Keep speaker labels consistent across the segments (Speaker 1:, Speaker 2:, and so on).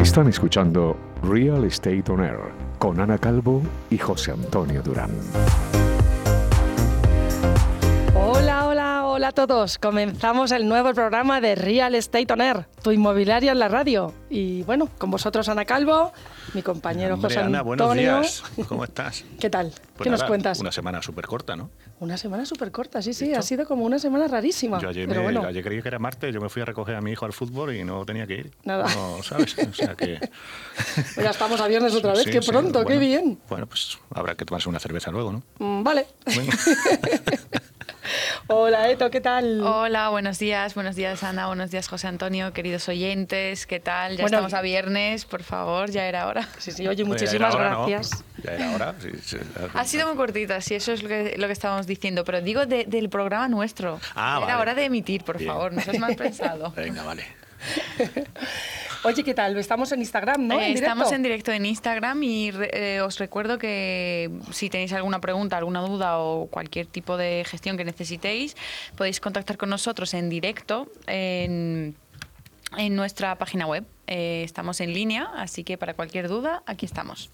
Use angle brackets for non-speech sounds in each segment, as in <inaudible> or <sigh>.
Speaker 1: Están escuchando Real Estate On Air con Ana Calvo y José Antonio Durán.
Speaker 2: Hola, a todos. Comenzamos el nuevo programa de Real Estate On Air, tu inmobiliaria en la radio. Y bueno, con vosotros Ana Calvo, mi compañero
Speaker 3: Hombre,
Speaker 2: José
Speaker 3: Ana, buenos días. ¿Cómo estás? <laughs>
Speaker 2: ¿Qué tal?
Speaker 3: Pues
Speaker 2: ¿Qué nos
Speaker 3: nada,
Speaker 2: cuentas?
Speaker 3: Una semana súper corta, ¿no?
Speaker 2: Una semana súper corta, sí, sí, ha sido como una semana rarísima.
Speaker 3: Yo ayer,
Speaker 2: pero
Speaker 3: me-
Speaker 2: bueno,
Speaker 3: ayer creí que era martes, yo me fui a recoger a mi hijo al fútbol y no tenía que ir.
Speaker 2: Nada.
Speaker 3: No, ¿sabes? O sea que... <laughs>
Speaker 2: pues ya estamos a viernes otra vez,
Speaker 3: Sí,
Speaker 2: qué
Speaker 3: sí,
Speaker 2: pronto, qué
Speaker 3: bueno.
Speaker 2: bien.
Speaker 3: Bueno, pues habrá que tomarse una cerveza luego, ¿no?
Speaker 2: Mm, vale. <laughs> Hola, Eto, ¿qué tal?
Speaker 4: Hola, buenos días, buenos días Ana, buenos días José Antonio, queridos oyentes, ¿qué tal? Ya
Speaker 2: Bueno,
Speaker 4: estamos a viernes, por favor, ya era hora.
Speaker 2: Sí, sí, oye,
Speaker 3: ya
Speaker 2: muchísimas
Speaker 3: era hora, ¿no?
Speaker 2: gracias.
Speaker 3: Ya era hora. sí, sí,
Speaker 4: Ha sido muy cortita, sí, eso es lo que, lo que estábamos diciendo, pero digo de- del programa nuestro.
Speaker 3: Ah,
Speaker 4: era
Speaker 3: vale.
Speaker 4: hora de emitir, por
Speaker 3: Bien.
Speaker 4: favor, no seas mal pensado. <laughs>
Speaker 3: Venga, vale. <laughs>
Speaker 2: Oye, ¿qué tal? Estamos en Instagram, ¿no?
Speaker 4: Eh,
Speaker 2: ¿En
Speaker 4: estamos
Speaker 2: directo?
Speaker 4: en directo en Instagram y re- eh, os recuerdo que si tenéis alguna pregunta, alguna duda o cualquier tipo de gestión que necesitéis, podéis contactar con nosotros en directo en, en nuestra página web. Eh, estamos en línea, así que para cualquier duda, aquí estamos.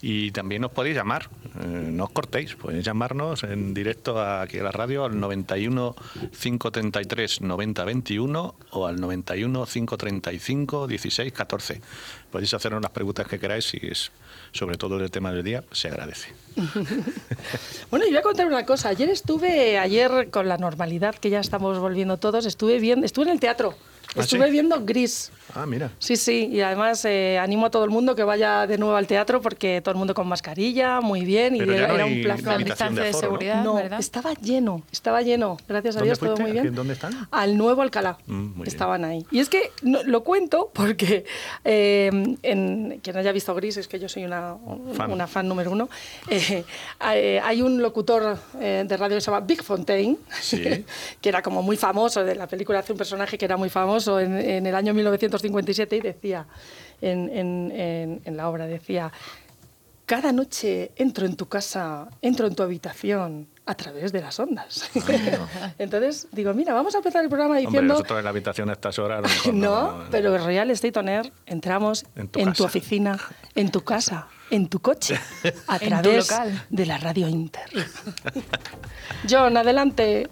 Speaker 3: Y también os podéis llamar, eh, no os cortéis, podéis llamarnos en directo aquí a la radio al 91 533 90 21 o al 91 535 16 14. Podéis hacernos las preguntas que queráis y es sobre todo el tema del día, se agradece. <laughs>
Speaker 2: Bueno, y voy a contar una cosa. Ayer estuve, ayer con la normalidad que ya estamos volviendo todos, estuve viendo, estuve en el teatro.
Speaker 3: ¿Ah,
Speaker 2: Estuve
Speaker 3: sí?
Speaker 2: viendo Gris.
Speaker 3: Ah, mira.
Speaker 2: Sí, sí, y además eh, animo a todo el mundo que vaya de nuevo al teatro porque todo el mundo con mascarilla, muy bien, y
Speaker 3: Pero
Speaker 2: era,
Speaker 3: no
Speaker 2: era
Speaker 3: hay
Speaker 2: un placer.
Speaker 4: Con
Speaker 3: Limitación de
Speaker 4: distancia de, seguridad,
Speaker 2: No,
Speaker 4: ¿verdad?
Speaker 2: estaba lleno, estaba lleno. Gracias a
Speaker 3: ¿Dónde
Speaker 2: Dios, todo muy bien.
Speaker 3: ¿En dónde están?
Speaker 2: Al nuevo Alcalá.
Speaker 3: Mm, bien.
Speaker 2: Estaban ahí. Y es que no- lo cuento porque eh, en, quien haya visto Gris, es que yo soy una
Speaker 3: Fan.
Speaker 2: una fan número uno, eh, eh, hay un locutor eh, de radio que se llama Big Fontaine,
Speaker 3: Sí. <laughs>
Speaker 2: que era como muy famoso, de la película hace un personaje que era muy famoso en, en el año 1957 y decía, en, en- en- en la obra decía, cada noche entro en tu casa, entro en tu habitación a través de las ondas. <laughs> Entonces digo, mira, vamos a empezar el programa
Speaker 3: Hombre,
Speaker 2: diciendo...
Speaker 3: nosotros en la habitación a estas horas... lo mejor <laughs>
Speaker 2: No, pero en Real Estate On Air entramos
Speaker 3: En
Speaker 2: en
Speaker 3: tu
Speaker 2: tu,
Speaker 3: casa.
Speaker 2: oficina, en tu casa, en tu coche, a <laughs>
Speaker 4: En tu
Speaker 2: través de la radio Inter. John, adelante.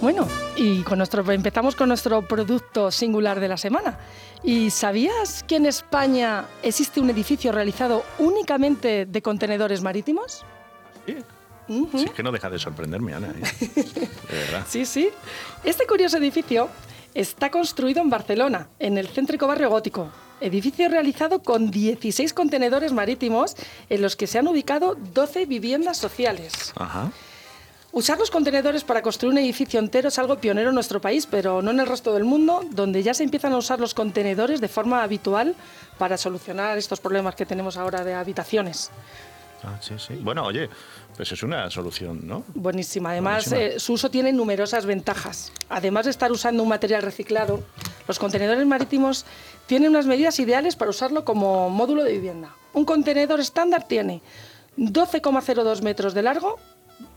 Speaker 2: Bueno, y con nuestro, empezamos con nuestro producto singular de la semana. ¿Y sabías que en España existe un edificio realizado únicamente de contenedores marítimos?
Speaker 3: Sí.
Speaker 2: Ujú.
Speaker 3: Sí, es que no deja de sorprenderme, Ana. ¿eh? <laughs> De verdad.
Speaker 2: Sí, sí. Este curioso edificio está construido en Barcelona, en el céntrico barrio gótico. Edificio realizado con 16 contenedores marítimos en los que se han ubicado 12 viviendas sociales.
Speaker 3: Ajá.
Speaker 2: Usar los contenedores para construir un edificio entero es algo pionero en nuestro país, pero no en el resto del mundo, donde ya se empiezan a usar los contenedores de forma habitual para solucionar estos problemas que tenemos ahora de habitaciones.
Speaker 3: Ah, sí, sí. Bueno, oye, pues es una solución, ¿no?
Speaker 2: Buenísima. Además,
Speaker 3: Buenísima.
Speaker 2: eh, su uso tiene numerosas ventajas. Además de estar usando un material reciclado, los contenedores marítimos tienen unas medidas ideales para usarlo como módulo de vivienda. Un contenedor estándar tiene 12,02 metros de largo,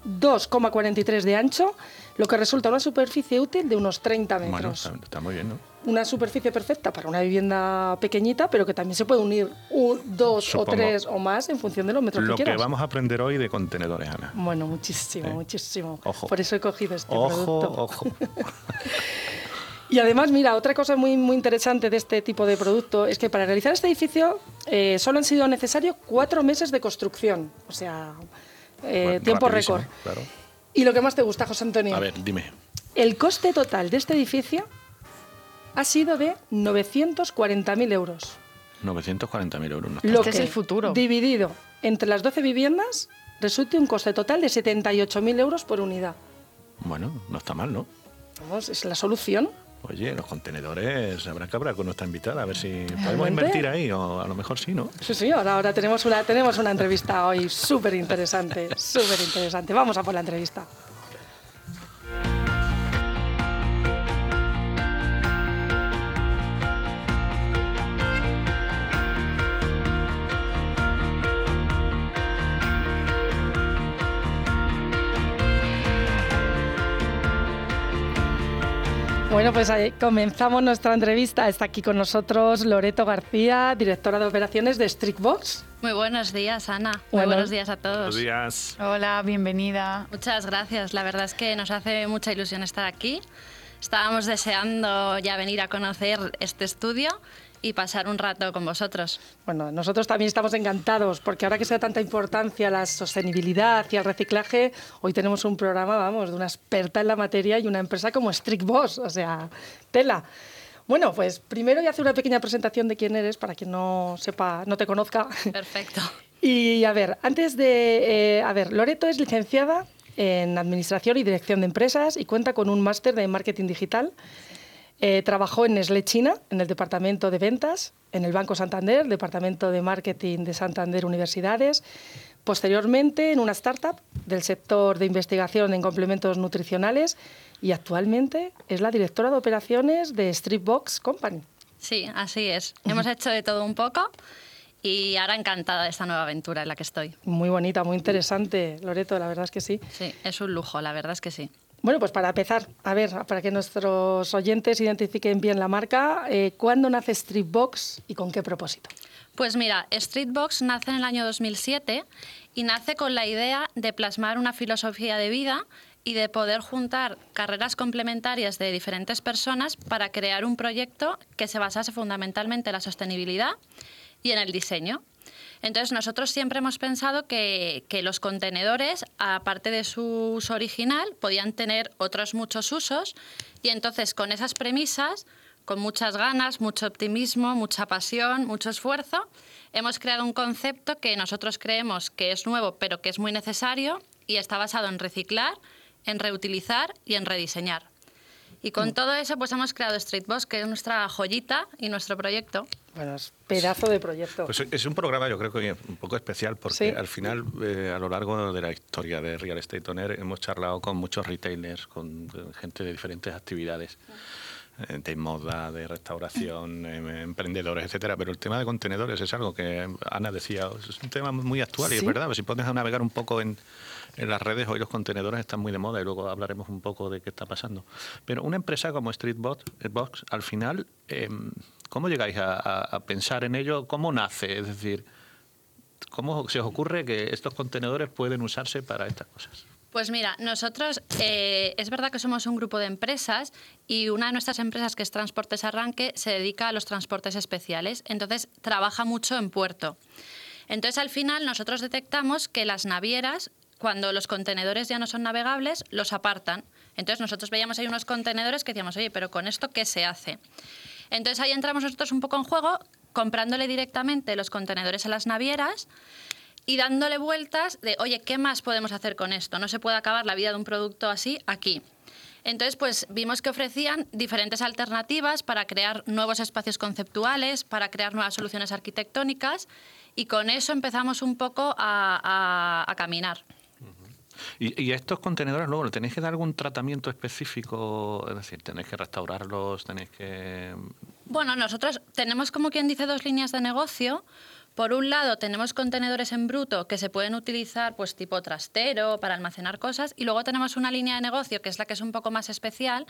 Speaker 2: 2,43 de ancho, lo que resulta una superficie útil de unos 30
Speaker 3: Bueno,
Speaker 2: metros.
Speaker 3: está, está muy bien, ¿no?
Speaker 2: Una superficie perfecta para una vivienda pequeñita, pero que también se puede unir un, dos
Speaker 3: Supongo.
Speaker 2: o tres o más en función de los metros
Speaker 3: Lo
Speaker 2: que
Speaker 3: que
Speaker 2: quieras.
Speaker 3: vamos a aprender hoy de contenedores, Ana.
Speaker 2: Bueno, muchísimo,
Speaker 3: Eh,
Speaker 2: muchísimo.
Speaker 3: ojo.
Speaker 2: Por eso he cogido este
Speaker 3: Ojo,
Speaker 2: producto.
Speaker 3: ojo. <laughs>
Speaker 2: Y además, mira, otra cosa muy, muy interesante de este tipo de producto es que para realizar este edificio eh, solo han sido necesarios cuatro meses de construcción. O sea, eh,
Speaker 3: Bueno,
Speaker 2: tiempo récord.
Speaker 3: Claro.
Speaker 2: Y lo que más te gusta, José Antonio.
Speaker 3: A ver, dime.
Speaker 2: El coste total de este edificio ha sido de 940.000 euros.
Speaker 3: 940.000 euros. no
Speaker 2: Lo
Speaker 4: Este es
Speaker 2: que,
Speaker 4: el futuro.
Speaker 2: Dividido entre las 12 viviendas, resulta un coste total de 78.000 euros por unidad.
Speaker 3: Bueno, no está mal, ¿no?
Speaker 2: Vamos, es la solución.
Speaker 3: Oye, los contenedores, habrá que hablar con nuestra invitada, a ver si podemos
Speaker 2: Realmente.
Speaker 3: invertir ahí, o a lo mejor sí, ¿no?
Speaker 2: Sí, sí, ahora, ahora tenemos, una, tenemos una entrevista hoy súper interesante, súper interesante. Vamos a por la entrevista. Bueno, pues ahí comenzamos nuestra entrevista. Está aquí con nosotros Loreto García, directora de operaciones de Strictbox.
Speaker 5: Muy buenos días, Ana. Muy
Speaker 2: Bueno.
Speaker 5: buenos días a todos.
Speaker 3: Buenos días.
Speaker 4: Hola, bienvenida.
Speaker 5: Muchas gracias. La verdad es que nos hace mucha ilusión estar aquí. Estábamos deseando ya venir a conocer este estudio y pasar un rato con vosotros.
Speaker 2: Bueno, nosotros también estamos encantados porque ahora que se da tanta importancia a la sostenibilidad y al reciclaje, hoy tenemos un programa, vamos, de una experta en la materia y una empresa como Strictbox, o sea, tela. Bueno, pues primero voy a hacer una pequeña presentación de quién eres para quien no sepa, no te conozca.
Speaker 5: Perfecto. <laughs>
Speaker 2: Y a ver, antes de. eh, a ver, Loreto es licenciada en Administración y Dirección de Empresas y cuenta con un máster de Marketing Digital. Eh, trabajó en Nestlé China, en el Departamento de Ventas, en el Banco Santander, Departamento de Marketing de Santander Universidades. Posteriormente, en una startup del sector de investigación en complementos nutricionales y actualmente es la directora de operaciones de Streetbox Company.
Speaker 5: Sí, así es. Hemos hecho de todo un poco y ahora encantada de esta nueva aventura en la que estoy.
Speaker 2: Muy bonita, muy interesante, Loreto, la verdad es que sí.
Speaker 5: Sí, es un lujo, la verdad es que sí.
Speaker 2: Bueno, pues para empezar, a ver, para que nuestros oyentes identifiquen bien la marca, eh, ¿cuándo nace Streetbox y con qué propósito?
Speaker 5: Pues mira, Streetbox nace en el año 2007 y nace con la idea de plasmar una filosofía de vida y de poder juntar carreras complementarias de diferentes personas para crear un proyecto que se basase fundamentalmente en la sostenibilidad y en el diseño. Entonces nosotros siempre hemos pensado que, los contenedores, aparte de su uso original, podían tener otros muchos usos y entonces con esas premisas con muchas ganas, mucho optimismo, mucha pasión, mucho esfuerzo, hemos creado un concepto que nosotros creemos que es nuevo, pero que es muy necesario y está basado en reciclar, en reutilizar y en rediseñar. Y con todo eso, pues hemos creado Streetbox, que es nuestra joyita y nuestro proyecto.
Speaker 2: Bueno, es pedazo de proyecto.
Speaker 3: Pues es un programa, yo creo que un poco especial, porque
Speaker 2: Sí.
Speaker 3: al final, eh, a lo largo de la historia de Real Estate On Air, hemos charlado con muchos retailers, con eh, gente de diferentes actividades, eh, de moda, de restauración, eh, emprendedores, etcétera. Pero el tema de contenedores es algo que Ana decía, es un tema muy actual y es
Speaker 2: Sí.
Speaker 3: verdad. Si pones a navegar un poco en, en las redes, hoy los contenedores están muy de moda y luego hablaremos un poco de qué está pasando. Pero una empresa como Streetbox, Box, al final, eh, ¿cómo llegáis a pensar en ello? ¿Cómo nace? Es decir, ¿cómo se os ocurre que estos contenedores pueden usarse para estas cosas?
Speaker 5: Pues mira, nosotros eh, es verdad que somos un grupo de empresas y una de nuestras empresas, que es Transportes Arranque, se dedica a los transportes especiales. Entonces, trabaja mucho en puerto. Entonces, al final, nosotros detectamos que las navieras, cuando los contenedores ya no son navegables, los apartan. Entonces, nosotros veíamos ahí unos contenedores que decíamos, oye, pero ¿con esto qué se hace? Entonces, ahí entramos nosotros un poco en juego, comprándole directamente los contenedores a las navieras y dándole vueltas de, oye, ¿qué más podemos hacer con esto? No se puede acabar la vida de un producto así aquí. Entonces, pues vimos que ofrecían diferentes alternativas para crear nuevos espacios conceptuales, para crear nuevas soluciones arquitectónicas y con eso empezamos un poco a, caminar.
Speaker 3: Y, y estos contenedores luego, ¿le tenéis que dar algún tratamiento específico? Es decir, tenéis que restaurarlos, tenéis que...
Speaker 5: Bueno, nosotros tenemos como quien dice dos líneas de negocio. Por un lado, tenemos contenedores en bruto que se pueden utilizar pues tipo trastero para almacenar cosas y luego tenemos una línea de negocio que es la que es un poco más especial,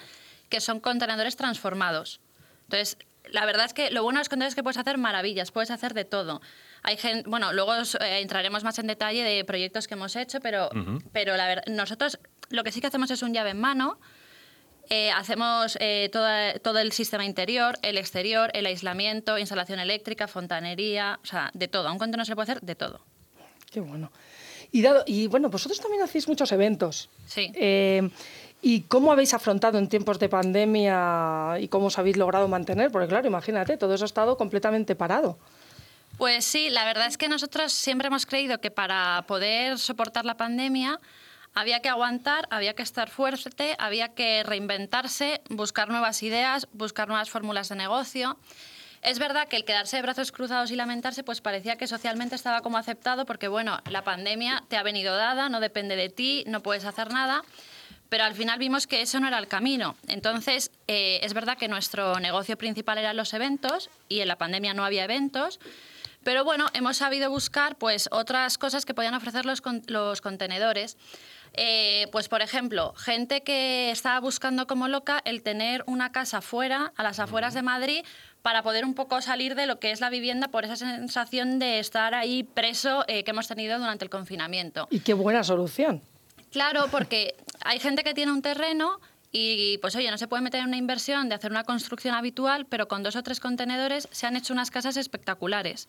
Speaker 5: que son contenedores transformados. Entonces, la verdad es que lo bueno de los contenedores es que puedes hacer maravillas, puedes hacer de todo. Hay gente, bueno, luego os, eh, entraremos más en detalle de proyectos que hemos hecho, pero, pero la verdad, nosotros lo que sí que hacemos es un llave en mano, eh, hacemos eh, toda- todo el sistema interior, el exterior, el aislamiento, instalación eléctrica, fontanería, o sea, de todo. A un contenedor se le puede hacer de todo.
Speaker 2: Qué bueno. Y, dado, y bueno, vosotros también hacéis muchos eventos.
Speaker 5: Sí.
Speaker 2: ¿Y cómo habéis afrontado en tiempos de pandemia y cómo os habéis logrado mantener? Porque claro, imagínate, todo eso ha estado completamente parado.
Speaker 5: Pues sí, la verdad es que nosotros siempre hemos creído que para poder soportar la pandemia había que aguantar, había que estar fuerte, había que reinventarse, buscar nuevas ideas, buscar nuevas fórmulas de negocio. Es verdad que el quedarse de brazos cruzados y lamentarse, pues parecía que socialmente estaba como aceptado, porque bueno, la pandemia te ha venido dada, no depende de ti, no puedes hacer nada. Pero al final vimos que eso no era el camino. Entonces, eh, es verdad que nuestro negocio principal eran los eventos y en la pandemia no había eventos. Pero bueno, hemos sabido buscar pues, otras cosas que podían ofrecer los, con- los contenedores. Eh, pues, por ejemplo, gente que estaba buscando como loca el tener una casa fuera, a las afueras de Madrid, para poder un poco salir de lo que es la vivienda por esa sensación de estar ahí preso eh, que hemos tenido durante el confinamiento.
Speaker 2: Y qué buena solución.
Speaker 5: Claro, porque hay gente que tiene un terreno y pues oye, no se puede meter en una inversión de hacer una construcción habitual, pero con dos o tres contenedores se han hecho unas casas espectaculares.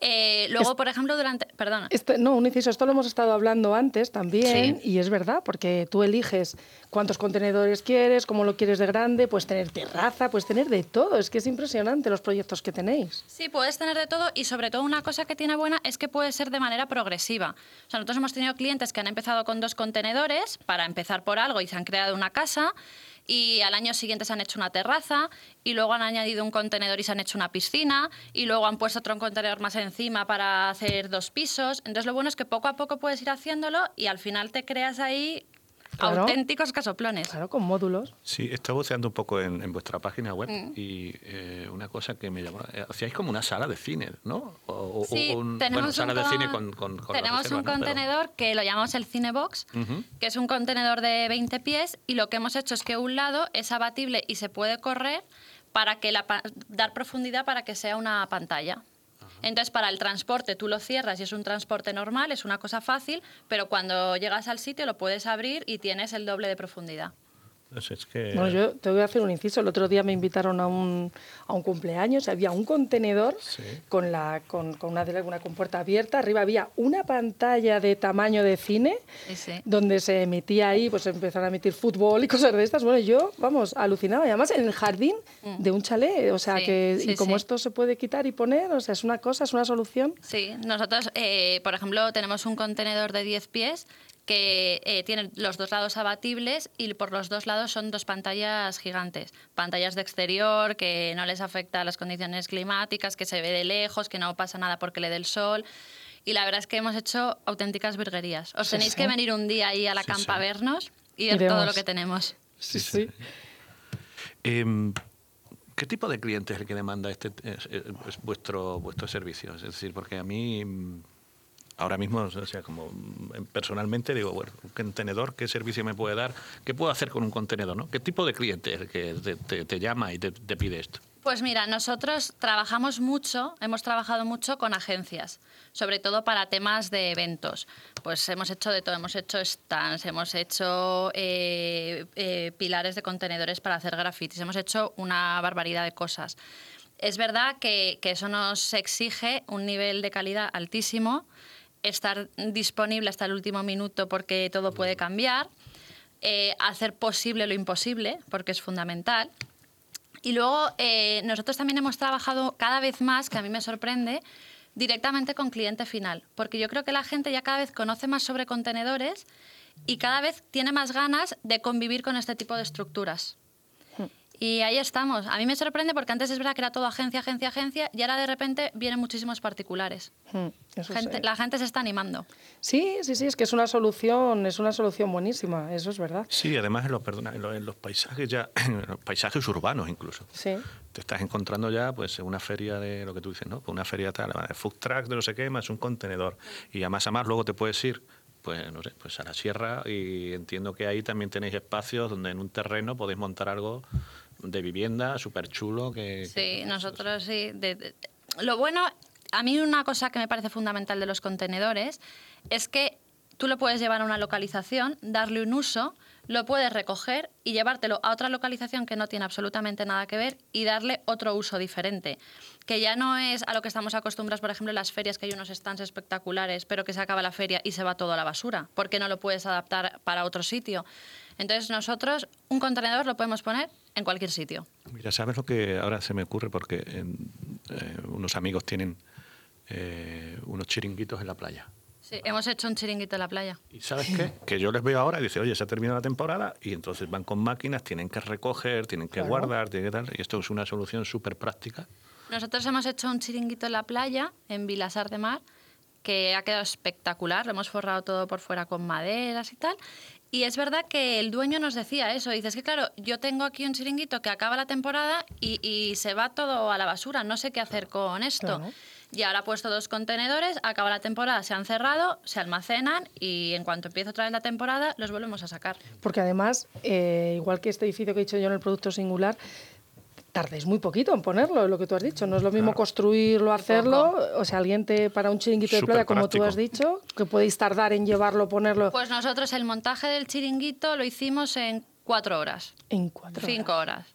Speaker 5: Eh, luego, por ejemplo, durante... Perdona.
Speaker 2: Este, no, un inciso, esto lo hemos estado hablando antes también y es verdad, porque tú eliges cuántos contenedores quieres, cómo lo quieres de grande, puedes tener terraza, puedes tener de todo. Es que es impresionante los proyectos que tenéis.
Speaker 5: Sí, puedes tener de todo y sobre todo una cosa que tiene buena es que puede ser de manera progresiva. O sea, nosotros hemos tenido clientes que han empezado con dos contenedores para empezar por algo y se han creado una casa y al año siguiente se han hecho una terraza y luego han añadido un contenedor y se han hecho una piscina y luego han puesto otro contenedor más encima para hacer dos pisos. Entonces lo bueno es que poco a poco puedes ir haciéndolo y al final te creas ahí
Speaker 2: Claro.
Speaker 5: auténticos casoplones.
Speaker 2: Claro, con módulos.
Speaker 3: Sí, estaba buceando un poco en, en vuestra página web
Speaker 5: Mm.
Speaker 3: y eh, una cosa que me llamó. eh, Hacíais como una sala de cine, ¿no? O, o-
Speaker 5: Sí,
Speaker 3: o un-
Speaker 5: tenemos
Speaker 3: bueno, sala
Speaker 5: un
Speaker 3: de cine con. con, con
Speaker 5: tenemos un
Speaker 3: reservas, ¿no? Pero-
Speaker 5: contenedor que lo llamamos el Cinebox, que es un contenedor de 20 pies y lo que hemos hecho es que un lado es abatible y se puede correr para que la, pa- dar profundidad para que sea una pantalla. Entonces, para el transporte tú lo cierras y es un transporte normal, es una cosa fácil, pero cuando llegas al sitio lo puedes abrir y tienes el doble de profundidad.
Speaker 3: Pues es que.
Speaker 2: Bueno, yo te voy a hacer un inciso. El otro día me invitaron a un, a un cumpleaños. Había un contenedor
Speaker 3: Sí.
Speaker 2: con, la, con, con una, de- una compuerta abierta. Arriba había una pantalla de tamaño de cine donde se emitía ahí, pues empezaron a emitir fútbol y cosas de estas. Bueno, yo, vamos, alucinaba. Y además en el jardín de un chalet. O sea,
Speaker 5: Mm. Sí,
Speaker 2: que
Speaker 5: sí,
Speaker 2: y como
Speaker 5: sí.
Speaker 2: esto se puede quitar y poner, o sea, es una cosa, es una solución.
Speaker 5: Sí, nosotros, eh, por ejemplo, tenemos un contenedor de 10 pies que eh, tiene los dos lados abatibles y por los dos lados son dos pantallas gigantes. Pantallas de exterior que no les afecta a las condiciones climáticas, que se ve de lejos, que no pasa nada porque le dé el sol. Y la verdad es que hemos hecho auténticas virguerías. Os
Speaker 2: Sí,
Speaker 5: tenéis
Speaker 2: sí.
Speaker 5: que venir un día ahí a la
Speaker 3: Sí,
Speaker 5: campa a vernos y ver
Speaker 2: Iremos.
Speaker 5: todo lo que tenemos.
Speaker 2: Sí, sí.
Speaker 3: Em, ¿Qué tipo de cliente es el que demanda este es- es- es vuestro vuestro servicio? Es decir, porque a mí ahora mismo, o sea, como mm, personalmente digo, bueno, un contenedor, ¿qué servicio me puede dar? ¿Qué puedo hacer con un contenedor? ¿no? ¿Qué tipo de cliente es el que te, llama y te, pide esto?
Speaker 5: Pues mira, nosotros trabajamos mucho, hemos trabajado mucho con agencias, sobre todo para temas de eventos. Pues hemos hecho de todo, hemos hecho stands, hemos hecho eh, eh, pilares de contenedores para hacer grafitis, hemos hecho una barbaridad de cosas. Es verdad que eso nos exige un nivel de calidad altísimo, estar disponible hasta el último minuto porque todo puede cambiar, eh, hacer posible lo imposible, porque es fundamental. Y luego eh, nosotros también hemos trabajado cada vez más, que a mí me sorprende, directamente con cliente final, porque yo creo que la gente ya cada vez conoce más sobre contenedores y cada vez tiene más ganas de convivir con este tipo de estructuras. Y ahí estamos. A mí me sorprende porque antes es verdad que era todo agencia, agencia, agencia y ahora de repente vienen muchísimos particulares.
Speaker 2: Mm, eso
Speaker 5: Gente-
Speaker 2: sí.
Speaker 5: la gente se está animando.
Speaker 2: Sí, sí, sí, es que es una solución, es una solución buenísima, eso es verdad.
Speaker 3: Sí, además en los, perdona, en los, en los paisajes ya, <clears throat> en los paisajes urbanos incluso.
Speaker 2: Sí.
Speaker 3: Te estás encontrando ya pues en una feria de lo que tú dices, ¿no? Pues una feria tal, de food truck de no sé qué, más un contenedor. Y a más a más luego te puedes ir pues no sé, pues a la sierra y entiendo que ahí también tenéis espacios donde en un terreno podéis montar algo de vivienda súper chulo que, que-
Speaker 5: Sí, nosotros sí. de- de- lo bueno, a mí una cosa que me parece fundamental de los contenedores es que tú lo puedes llevar a una localización, darle un uso, lo puedes recoger y llevártelo a otra localización que no tiene absolutamente nada que ver y darle otro uso diferente. Que ya no es a lo que estamos acostumbrados, por ejemplo, en las ferias, que hay unos stands espectaculares, pero que se acaba la feria y se va todo a la basura, porque no lo puedes adaptar para otro sitio. Entonces nosotros un contenedor lo podemos poner en cualquier sitio.
Speaker 3: Mira, ¿sabes lo que ahora se me ocurre? Porque en- eh, unos amigos tienen eh, unos chiringuitos en la playa.
Speaker 5: Sí, hemos hecho un chiringuito en la playa.
Speaker 3: ¿Y sabes qué? Que yo les veo ahora y dice, oye, se ha terminado la temporada y entonces van con máquinas, tienen que recoger, tienen que
Speaker 2: Claro.
Speaker 3: guardar, tienen que tal. Y esto es una solución súper práctica.
Speaker 5: Nosotros hemos hecho un chiringuito en la playa, en Vilasar de Mar, que ha quedado espectacular. Lo hemos forrado todo por fuera con maderas y tal. Y es verdad que el dueño nos decía eso. Dices que, claro, yo tengo aquí un chiringuito que acaba la temporada y, y se va todo a la basura. No sé qué hacer con esto.
Speaker 2: Claro.
Speaker 5: Y ahora ha puesto dos contenedores, acaba la temporada, se han cerrado, se almacenan y en cuanto empiece otra vez la temporada los volvemos a sacar.
Speaker 2: Porque además, eh, igual que este edificio que he dicho yo en el producto singular, tardes muy poquito en ponerlo, lo que tú has dicho. No es lo mismo construirlo, hacerlo. O sea, alguien te, para un chiringuito de playa, como tú has dicho, que podéis tardar en llevarlo, ponerlo.
Speaker 5: Pues nosotros el montaje del chiringuito lo hicimos en cuatro horas.
Speaker 2: En cuatro
Speaker 5: Cinco horas.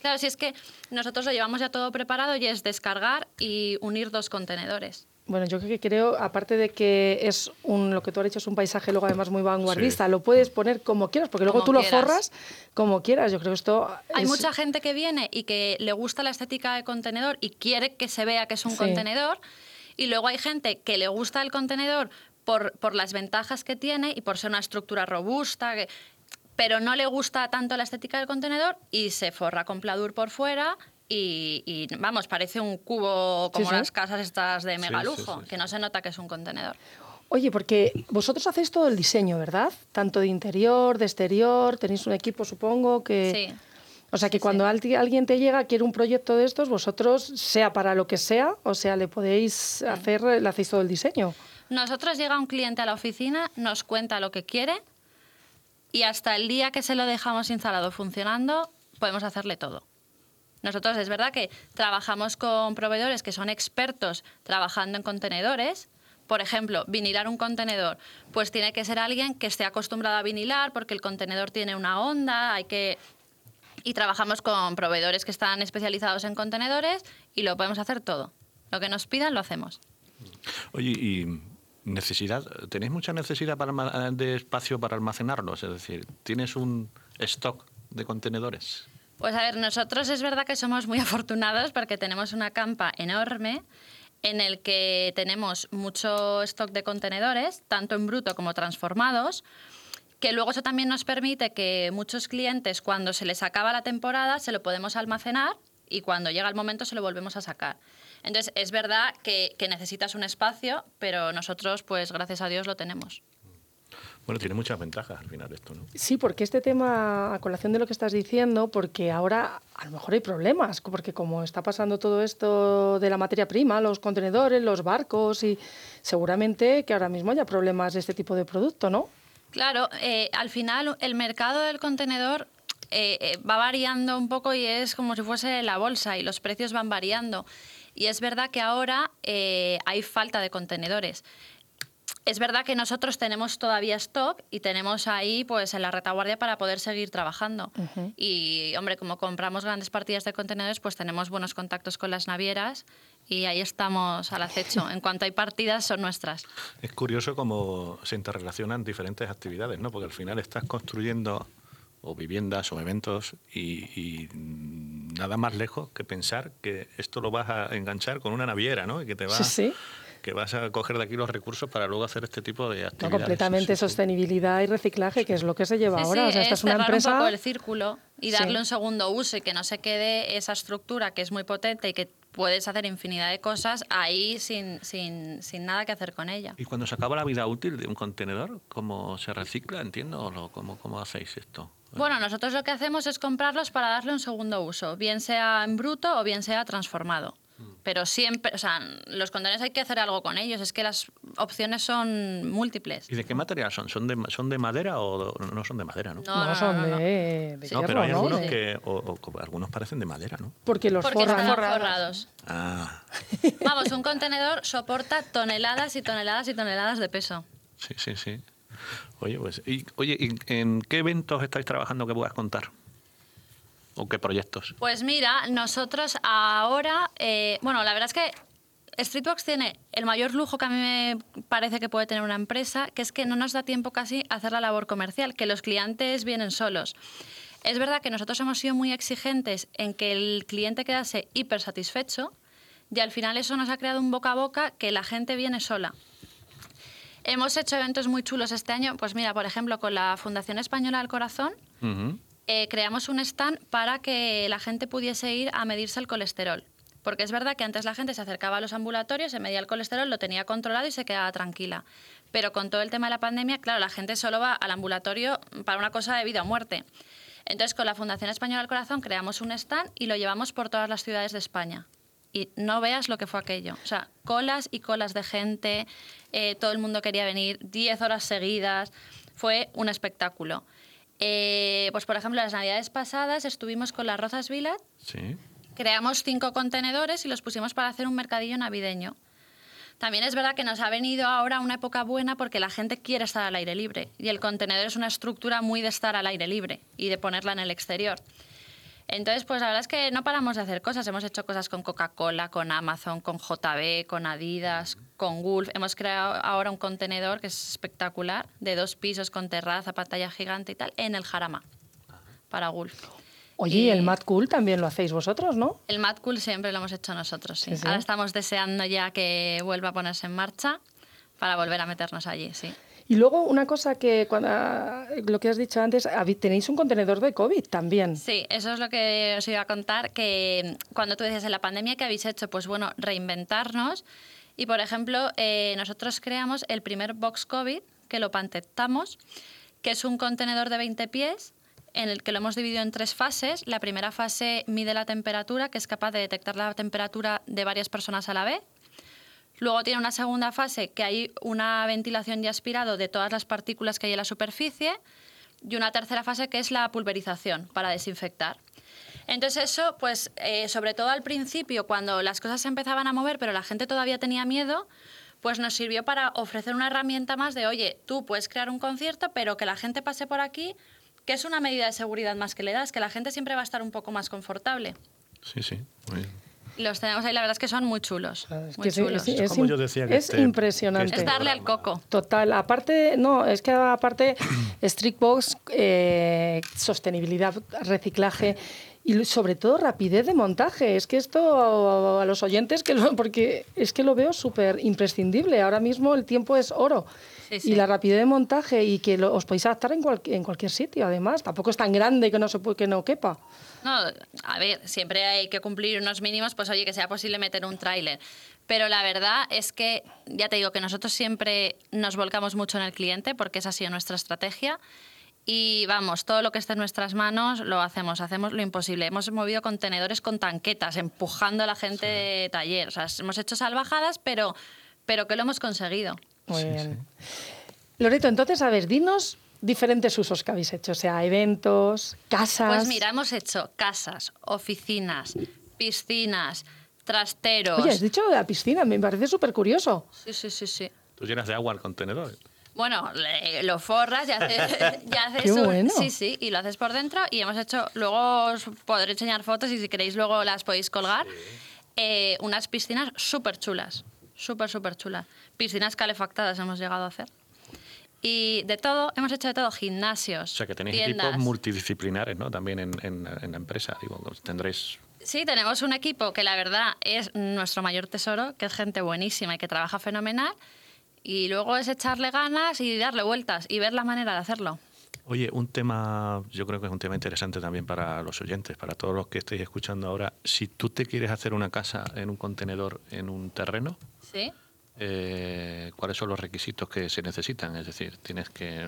Speaker 5: Claro, si es que nosotros lo llevamos ya todo preparado y es descargar y unir dos contenedores.
Speaker 2: Bueno, yo creo que creo, aparte de que es un, lo que tú has dicho es un paisaje luego además muy vanguardista, lo puedes poner como quieras, porque luego tú lo forras como quieras. Yo creo que esto
Speaker 5: hay mucha gente que viene y que le gusta la estética de contenedor y quiere que se vea que es un contenedor, y luego hay gente que le gusta el contenedor por, por las ventajas que tiene y por ser una estructura robusta, pero no le gusta tanto la estética del contenedor y se forra con pladur por fuera y, vamos, parece un cubo como las casas estas de megalujo, que no se nota que es un contenedor.
Speaker 2: Oye, porque vosotros hacéis todo el diseño, ¿verdad? Tanto de interior, de exterior, tenéis un equipo, supongo, que...
Speaker 5: Sí.
Speaker 2: O sea, que cuando alguien te llega, quiere un proyecto de estos, vosotros, sea para lo que sea, o sea, le podéis hacer, le hacéis todo el diseño.
Speaker 5: Nosotros llega un cliente a la oficina, nos cuenta lo que quiere y hasta el día que se lo dejamos instalado funcionando, podemos hacerle todo. Nosotros es verdad que trabajamos con proveedores que son expertos trabajando en contenedores. Por ejemplo, vinilar un contenedor, pues tiene que ser alguien que esté acostumbrado a vinilar porque el contenedor tiene una onda, hay que y trabajamos con proveedores que están especializados en contenedores y lo podemos hacer todo. Lo que nos pidan lo hacemos.
Speaker 3: Oye, y necesidad, ¿tenéis mucha necesidad de espacio para almacenarlos? Es decir, ¿tienes un stock de contenedores?
Speaker 5: Pues a ver, nosotros es verdad que somos muy <laughs> afortunados porque tenemos una campa enorme en el que tenemos mucho stock de contenedores, tanto en bruto como transformados, que luego eso también nos permite que muchos clientes cuando se les acaba la temporada se lo podemos almacenar y cuando llega el momento se lo volvemos a sacar. Entonces es verdad que, que necesitas un espacio, pero nosotros pues gracias a Dios lo tenemos.
Speaker 3: Bueno, tiene muchas ventajas al final esto, ¿no?
Speaker 2: Sí, porque este tema, a colación de lo que estás diciendo, porque ahora a lo mejor hay problemas, porque como está pasando todo esto de la materia prima, los contenedores, los barcos, y seguramente que ahora mismo haya problemas de este tipo de producto, ¿no?
Speaker 5: Claro, eh, al final el mercado del contenedor eh, eh, va variando un poco y es como si fuese la bolsa y los precios van variando. Y es verdad que ahora hay falta de contenedores es verdad que nosotros tenemos todavía stock y tenemos ahí pues en la retaguardia para poder seguir trabajando. Y hombre, como compramos grandes partidas de contenedores, pues tenemos buenos contactos con las navieras y ahí estamos al acecho. <laughs> En cuanto hay partidas, son nuestras.
Speaker 3: Es curioso cómo se interrelacionan diferentes actividades, ¿no? Porque al final estás construyendo o viviendas o eventos y, nada más lejos que pensar que esto lo vas a enganchar con una naviera, ¿no? Y que te va
Speaker 2: sí, sí
Speaker 3: que vas a coger de aquí los recursos para luego hacer este tipo de actividades.
Speaker 2: No, completamente sostenibilidad y reciclaje, que es lo que se lleva ahora.
Speaker 5: o sea, esta es, una empresa. un poco el círculo y darle un segundo uso y que no se quede esa estructura que es muy potente y que puedes hacer infinidad de cosas ahí sin, sin, sin, nada que hacer con ella.
Speaker 3: ¿Y cuando se acaba la vida útil de un contenedor, cómo se recicla? Entiendo, o cómo, cómo hacéis esto?
Speaker 5: Bueno, nosotros lo que hacemos es comprarlos para darle un segundo uso, bien sea en bruto o bien sea transformado. Pero siempre, o sea, los contenedores hay que hacer algo con ellos, es que las opciones son múltiples.
Speaker 3: ¿Y de qué material son? ¿Son de, son de madera o no son de madera, no?
Speaker 2: No, son de,
Speaker 3: No, pero hay algunos que, o, algunos parecen de madera, ¿no?
Speaker 2: Porque los
Speaker 5: Porque
Speaker 2: forran.
Speaker 5: están forrados.
Speaker 3: Ah. <laughs>
Speaker 5: Vamos, un contenedor soporta toneladas y toneladas y toneladas de peso.
Speaker 3: Sí, sí, sí. Oye, pues, y, oye, ¿en qué eventos estáis trabajando que puedas contar? ¿O qué proyectos?
Speaker 5: Pues mira, nosotros ahora, eh, bueno, la verdad es que Streetbox tiene el mayor lujo que a mí me parece que puede tener una empresa, que es que no nos da tiempo casi a hacer la labor comercial, que los clientes vienen solos. Es verdad que nosotros hemos sido muy exigentes en que el cliente quedase hiper satisfecho y al final eso nos ha creado un boca a boca que la gente viene sola. Hemos hecho eventos muy chulos este año, pues mira, por ejemplo, con la Fundación Española del Corazón, eh, creamos un stand para que la gente pudiese ir a medirse el colesterol. Porque es verdad que antes la gente se acercaba a los ambulatorios, se medía el colesterol, lo tenía controlado y se quedaba tranquila. Pero con todo el tema de la pandemia, claro, la gente solo va al ambulatorio para una cosa de vida o muerte. Entonces, con la Fundación Española del Corazón creamos un stand y lo llevamos por todas las ciudades de España. y no veas lo que fue aquello. O sea, colas y colas de gente, eh, todo el mundo quería venir, 10 horas seguidas, fue un espectáculo. Eh, pues por ejemplo, las navidades pasadas estuvimos con las Rozas Village,
Speaker 3: Sí.
Speaker 5: creamos cinco contenedores y los pusimos para hacer un mercadillo navideño. También es verdad que nos ha venido ahora una época buena porque la gente quiere estar al aire libre y el contenedor es una estructura muy de estar al aire libre y de ponerla en el exterior. Entonces, pues la verdad es que no paramos de hacer cosas. Hemos hecho cosas con Coca-Cola, con Amazon, con JB, con Adidas, con Gulf. Hemos creado ahora un contenedor que es espectacular, de dos pisos con terraza, pantalla gigante y tal, en el Jarama, para Gulf.
Speaker 2: Oye, y el Mad Cool también lo hacéis vosotros, ¿no?
Speaker 5: El Mad Cool siempre lo hemos hecho nosotros, sí.
Speaker 2: Sí, sí.
Speaker 5: Ahora estamos deseando ya que vuelva a ponerse en marcha para volver a meternos allí, sí.
Speaker 2: Y luego una cosa que cuando, lo que has dicho antes, tenéis un contenedor de COVID también.
Speaker 5: Sí, eso es lo que os iba a contar, que cuando tú dices en la pandemia que habéis hecho, pues bueno, reinventarnos. Y por ejemplo, eh, nosotros creamos el primer box COVID, que lo patentamos, que es un contenedor de 20 pies en el que lo hemos dividido en tres fases. La primera fase mide la temperatura, que es capaz de detectar la temperatura de varias personas a la vez. Luego tiene una segunda fase que hay una ventilación y aspirado de todas las partículas que hay en la superficie y una tercera fase que es la pulverización para desinfectar. Entonces eso, pues eh, sobre todo al principio, cuando las cosas se empezaban a mover pero la gente todavía tenía miedo, pues nos sirvió para ofrecer una herramienta más de, oye, tú puedes crear un concierto, pero que la gente pase por aquí, que es una medida de seguridad más que le das, que la gente siempre va a estar un poco más confortable.
Speaker 3: Sí, sí. muy bien.
Speaker 5: Los tenemos ahí, la verdad es que son muy chulos.
Speaker 2: Es
Speaker 5: muy
Speaker 2: que
Speaker 5: chulos.
Speaker 2: es, es
Speaker 3: como yo decía que
Speaker 2: es
Speaker 3: este-
Speaker 2: impresionante.
Speaker 3: que
Speaker 5: Es darle al coco.
Speaker 2: Total, aparte, no, es que aparte, <clears throat> Streetbox, eh, sostenibilidad, reciclaje y sobre todo rapidez de montaje. Es que esto a, a los oyentes, que lo- <laughs> porque es que lo veo súper imprescindible. Ahora mismo el tiempo es oro.
Speaker 5: Sí, sí.
Speaker 2: Y la rapidez de montaje y que lo- os podéis adaptar en, cual- en cualquier sitio, además. Tampoco es tan grande que no, se puede, que no quepa.
Speaker 5: No, a ver, siempre hay que cumplir unos mínimos, pues oye, que sea posible meter un tráiler. Pero la verdad es que, ya te digo, que nosotros siempre nos volcamos mucho en el cliente porque esa ha sido nuestra estrategia. Y vamos, todo lo que esté en nuestras manos lo hacemos, hacemos lo imposible. Hemos movido contenedores con tanquetas, empujando a la gente de taller. O sea, hemos hecho salvajadas, pero, pero que lo hemos conseguido.
Speaker 2: Muy bien. Loreto, entonces, a ver, dinos diferentes usos que habéis hecho, o sea, eventos, casas.
Speaker 5: Pues mira, hemos hecho casas, oficinas, piscinas, trasteros.
Speaker 2: Oye, has dicho de la piscina, me parece súper curioso.
Speaker 5: Sí, sí, sí, sí.
Speaker 3: Tú llenas de agua el contenedor.
Speaker 5: Bueno, le- lo forras y haces, <laughs> <laughs> y haces
Speaker 2: Qué
Speaker 5: un-
Speaker 2: bueno.
Speaker 5: Sí, sí, y lo haces por dentro y hemos hecho, luego os podré enseñar fotos y si queréis luego las podéis colgar, eh, unas piscinas súper chulas, súper, súper chulas. Piscinas calefactadas hemos llegado a hacer. Y de todo, hemos hecho de todo, gimnasios,
Speaker 3: O sea que tenéis
Speaker 5: tiendas.
Speaker 3: equipos multidisciplinares, ¿no? También en, en- en la empresa. Digo, tendréis.
Speaker 5: Sí, tenemos un equipo que la verdad es nuestro mayor tesoro, que es gente buenísima y que trabaja fenomenal. Y luego es echarle ganas y darle vueltas y ver la manera de hacerlo.
Speaker 3: Oye, un tema, yo creo que es un tema interesante también para los oyentes, para todos los que estéis escuchando ahora. Si tú te quieres hacer una casa en un contenedor, en un terreno,
Speaker 5: ¿Sí?
Speaker 3: Eh, ¿cuáles son los requisitos que se necesitan? Es decir, tienes que.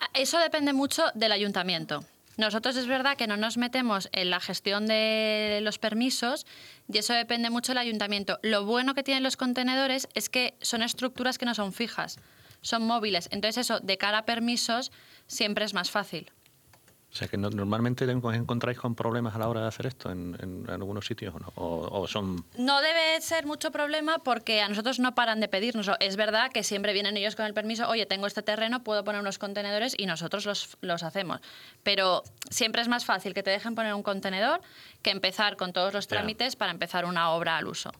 Speaker 5: Ah, Eso depende mucho del ayuntamiento. Nosotros es verdad que no nos metemos en la gestión de los permisos y eso depende mucho del ayuntamiento. Lo bueno que tienen los contenedores es que son estructuras que no son fijas, son móviles. Entonces eso, de cara a permisos, siempre es más fácil.
Speaker 3: O sea, que no- normalmente os encontráis con problemas a la hora de hacer esto en, en- en algunos sitios o, no? o, o son.
Speaker 5: No debe ser mucho problema porque a nosotros no paran de pedirnos. Es verdad que siempre vienen ellos con el permiso, oye, tengo este terreno, puedo poner unos contenedores y nosotros los, los hacemos. Pero siempre es más fácil que te dejen poner un contenedor que empezar con todos los trámites para empezar una obra al uso.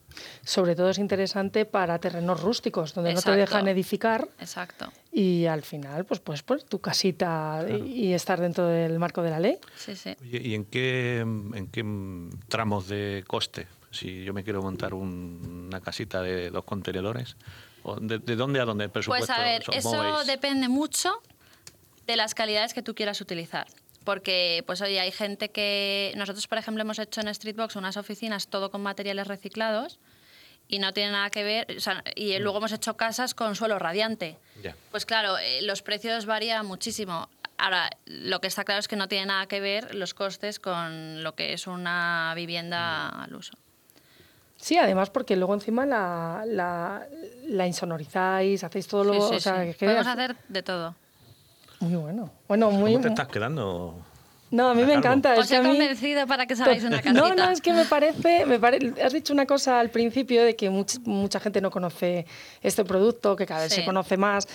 Speaker 2: Sobre todo es interesante para terrenos rústicos, donde no te dejan edificar
Speaker 5: Exacto.
Speaker 2: y al final, pues puedes poner tu casita y y estar dentro del marco de la ley.
Speaker 5: Sí, sí.
Speaker 3: Oye, ¿y en qué, en qué tramos de coste? Si yo me quiero montar un- una casita de dos contenedores, ¿o de, de dónde a dónde el presupuesto?
Speaker 5: Pues a ver, eso
Speaker 3: movéis?
Speaker 5: depende mucho de las calidades que tú quieras utilizar. Porque, pues oye, hay gente que... Nosotros, por ejemplo, hemos hecho en Streetbox unas oficinas todo con materiales reciclados y no tiene nada que ver... o sea, y luego hemos hecho casas con suelo radiante.
Speaker 3: Ya.
Speaker 5: Pues claro, eh, los precios varían muchísimo. Ahora, lo que está claro es que no tiene nada que ver los costes con lo que es una vivienda al uso.
Speaker 2: Sí, además porque luego encima la, la, la insonorizáis, hacéis todo lo...
Speaker 5: Sí, sí,
Speaker 2: o sea,
Speaker 5: sí.
Speaker 2: que
Speaker 5: Podemos hacer de todo.
Speaker 2: Muy bueno. Bueno, muy...
Speaker 3: ¿Cómo te estás quedando?
Speaker 2: No, a mí me encanta. es
Speaker 5: Os
Speaker 2: que
Speaker 5: he
Speaker 2: mí-
Speaker 5: convencido para que os hagáis una casita. <laughs>
Speaker 2: No, no, es que me parece, me pare- has dicho una cosa al principio de que much- mucha gente no conoce este producto, que cada vez se conoce más.